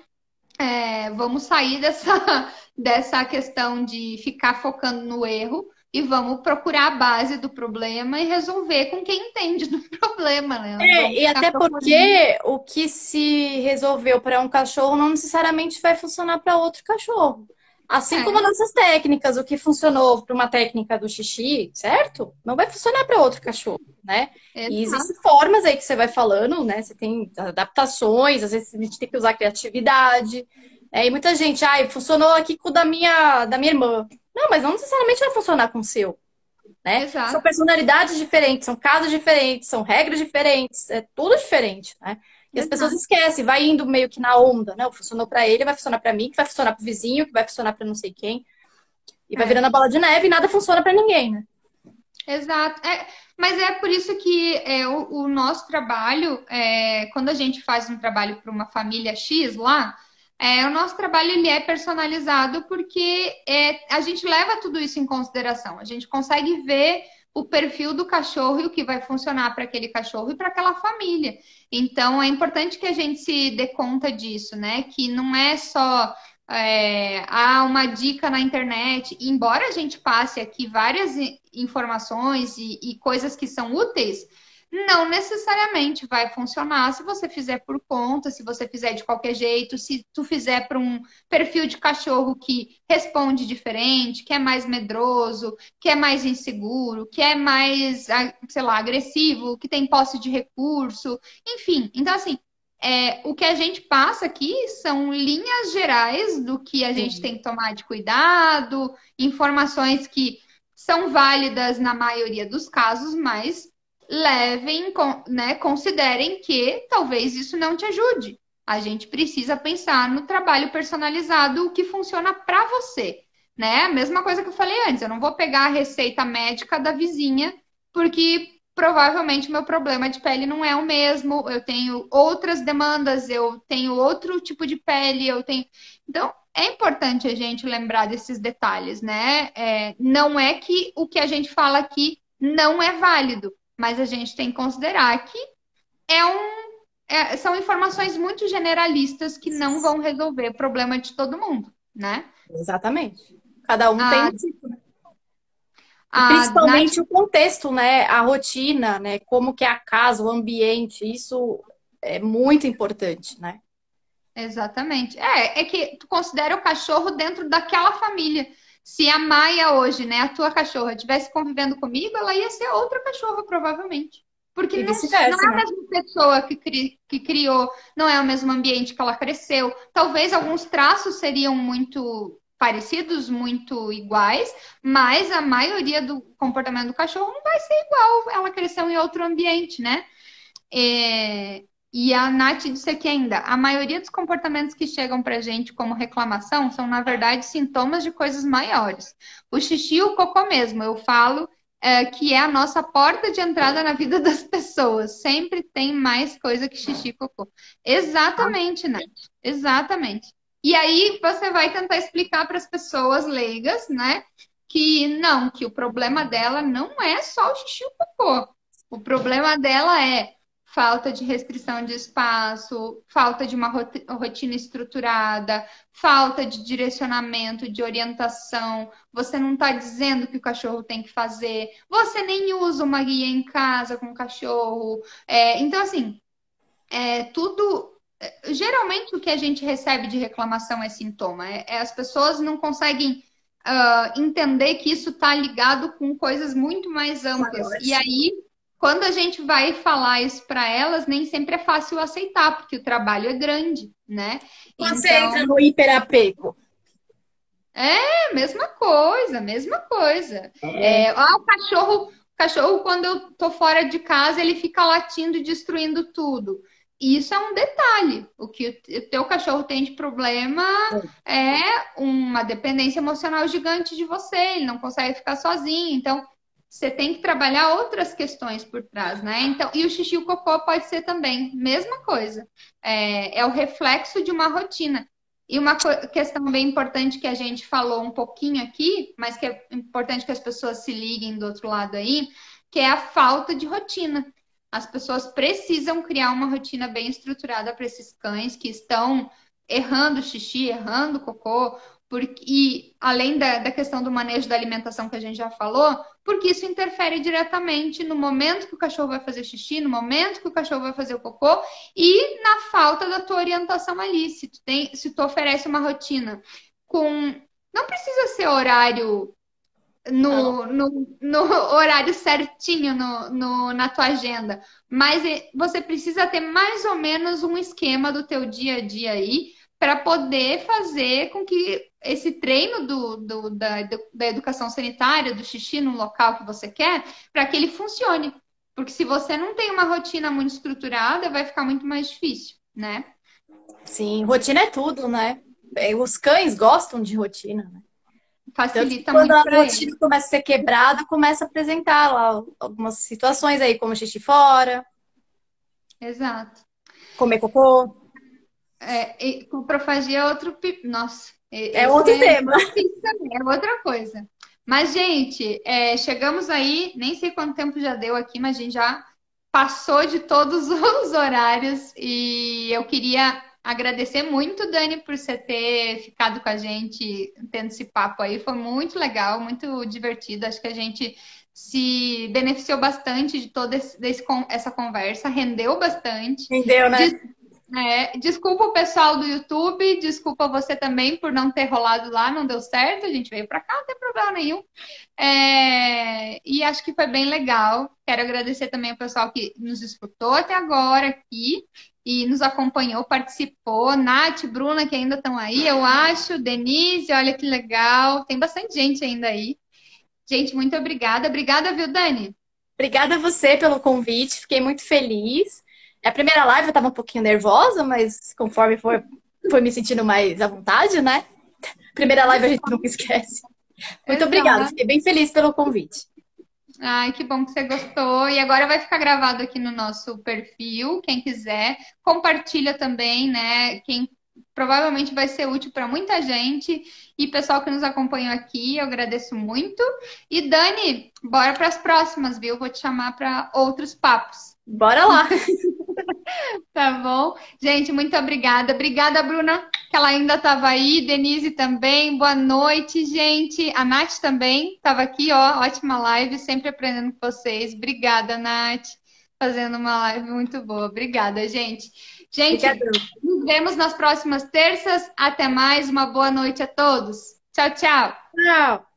é, vamos sair dessa, [LAUGHS] dessa questão de ficar focando no erro e vamos procurar a base do problema e resolver com quem entende do [LAUGHS] problema, né? É, e até porque o que se resolveu para um cachorro não necessariamente vai funcionar para outro cachorro. Assim é. como nossas técnicas, o que funcionou para uma técnica do xixi, certo? Não vai funcionar para outro cachorro, né? Exato. E existem formas aí que você vai falando, né? Você tem adaptações, às vezes a gente tem que usar criatividade. É, e muita gente, ai, funcionou aqui com o da minha, da minha irmã. Não, mas não necessariamente vai funcionar com o seu. Né? Exato. São personalidades diferentes, são casos diferentes, são regras diferentes, é tudo diferente, né? E as pessoas esquecem, vai indo meio que na onda, né? Funcionou para ele, vai funcionar para mim, que vai funcionar para o vizinho, que vai funcionar para não sei quem. E vai é. virando a bola de neve e nada funciona para ninguém, né? Exato. É, mas é por isso que é, o, o nosso trabalho, é, quando a gente faz um trabalho para uma família X lá, é, o nosso trabalho ele é personalizado porque é, a gente leva tudo isso em consideração. A gente consegue ver o perfil do cachorro e o que vai funcionar para aquele cachorro e para aquela família. Então é importante que a gente se dê conta disso, né? Que não é só é, há uma dica na internet, embora a gente passe aqui várias informações e, e coisas que são úteis, não necessariamente vai funcionar se você fizer por conta, se você fizer de qualquer jeito, se tu fizer para um perfil de cachorro que responde diferente, que é mais medroso, que é mais inseguro, que é mais, sei lá, agressivo, que tem posse de recurso, enfim. Então, assim, é, o que a gente passa aqui são linhas gerais do que a gente tem que tomar de cuidado, informações que são válidas na maioria dos casos, mas levem, né, considerem que talvez isso não te ajude. A gente precisa pensar no trabalho personalizado, o que funciona para você, né? A mesma coisa que eu falei antes, eu não vou pegar a receita médica da vizinha, porque provavelmente meu problema de pele não é o mesmo, eu tenho outras demandas, eu tenho outro tipo de pele, eu tenho. Então, é importante a gente lembrar desses detalhes, né? É, não é que o que a gente fala aqui não é válido. Mas a gente tem que considerar que é um, é, são informações muito generalistas que não vão resolver o problema de todo mundo, né? Exatamente. Cada um tem um tipo, né? Principalmente Nath... o contexto, né? A rotina, né? Como que é a casa, o ambiente, isso é muito importante, né? Exatamente. É, é que tu considera o cachorro dentro daquela família. Se a Maia hoje, né, a tua cachorra, estivesse convivendo comigo, ela ia ser outra cachorra, provavelmente. Porque não, não, é a né? mesma pessoa que, cri, que criou, não é o mesmo ambiente que ela cresceu. Talvez alguns traços seriam muito parecidos, muito iguais, mas a maioria do comportamento do cachorro não vai ser igual. Ela cresceu em outro ambiente, né? É... E a Nath disse aqui ainda: a maioria dos comportamentos que chegam pra gente como reclamação são, na verdade, sintomas de coisas maiores. O xixi e o cocô mesmo, eu falo é, que é a nossa porta de entrada na vida das pessoas. Sempre tem mais coisa que xixi e cocô. Exatamente, Nath. Exatamente. E aí você vai tentar explicar para as pessoas leigas, né? Que não, que o problema dela não é só o xixi e o cocô. O problema dela é falta de restrição de espaço, falta de uma rotina estruturada, falta de direcionamento, de orientação. Você não está dizendo o que o cachorro tem que fazer. Você nem usa uma guia em casa com o cachorro. É, então, assim, é, tudo geralmente o que a gente recebe de reclamação é sintoma. É, é as pessoas não conseguem uh, entender que isso está ligado com coisas muito mais amplas. E aí, quando a gente vai falar isso para elas, nem sempre é fácil aceitar, porque o trabalho é grande, né? Você então... entra no hiperapego. É, mesma coisa, mesma coisa. É. É, ah, o cachorro, o cachorro, quando eu tô fora de casa, ele fica latindo e destruindo tudo. Isso é um detalhe. O que o teu cachorro tem de problema é uma dependência emocional gigante de você, ele não consegue ficar sozinho. Então, você tem que trabalhar outras questões por trás, né? Então, e o xixi e o cocô pode ser também, mesma coisa. É, é o reflexo de uma rotina. E uma questão bem importante que a gente falou um pouquinho aqui, mas que é importante que as pessoas se liguem do outro lado aí, que é a falta de rotina. As pessoas precisam criar uma rotina bem estruturada para esses cães que estão errando xixi, errando cocô, porque, e além da, da questão do manejo da alimentação que a gente já falou, porque isso interfere diretamente no momento que o cachorro vai fazer xixi, no momento que o cachorro vai fazer o cocô e na falta da tua orientação ali. Se tu, tem, se tu oferece uma rotina com. Não precisa ser horário no, no, no, horário certinho no, no, na tua agenda. Mas você precisa ter mais ou menos um esquema do teu dia a dia aí para poder fazer com que esse treino do, do, da, da educação sanitária, do xixi no local que você quer, para que ele funcione. Porque se você não tem uma rotina muito estruturada, vai ficar muito mais difícil, né? Sim, rotina é tudo, né? Os cães gostam de rotina, né? facilita quando muito. Quando a rotina começa a ser quebrada, começa a apresentar lá algumas situações aí, como xixi fora. Exato. Comer cocô. É, e, coprofagia é outro. Nossa. É outro é, tema. É outra coisa. Mas, gente, é, chegamos aí, nem sei quanto tempo já deu aqui, mas a gente já passou de todos [LAUGHS] os horários e eu queria agradecer muito, Dani, por você ter ficado com a gente, tendo esse papo aí. Foi muito legal, muito divertido. Acho que a gente se beneficiou bastante de toda esse, desse, essa conversa, rendeu bastante. Rendeu, né? Des, é, desculpa o pessoal do YouTube, desculpa você também por não ter rolado lá, não deu certo. A gente veio para cá, não tem problema nenhum. É, e acho que foi bem legal. Quero agradecer também o pessoal que nos escutou até agora aqui e nos acompanhou, participou. Nath, Bruna, que ainda estão aí, eu acho. Denise, olha que legal. Tem bastante gente ainda aí. Gente, muito obrigada. Obrigada, viu, Dani? Obrigada a você pelo convite. Fiquei muito feliz. A primeira live eu estava um pouquinho nervosa, mas conforme foi, foi me sentindo mais à vontade, né? Primeira live a gente nunca esquece. Muito Exato. obrigada. Fiquei bem feliz pelo convite. Ai, que bom que você gostou. E agora vai ficar gravado aqui no nosso perfil, quem quiser. Compartilha também, né? Quem provavelmente vai ser útil para muita gente. E pessoal que nos acompanhou aqui, eu agradeço muito. E Dani, bora para as próximas, viu? Vou te chamar para outros papos. Bora lá! [LAUGHS] tá bom? Gente, muito obrigada. Obrigada, Bruna, que ela ainda estava aí. Denise também. Boa noite, gente. A Nath também estava aqui, ó. Ótima live, sempre aprendendo com vocês. Obrigada, Nath. Fazendo uma live muito boa. Obrigada, gente. Gente, nos vemos nas próximas terças. Até mais. Uma boa noite a todos. Tchau, tchau. Tchau.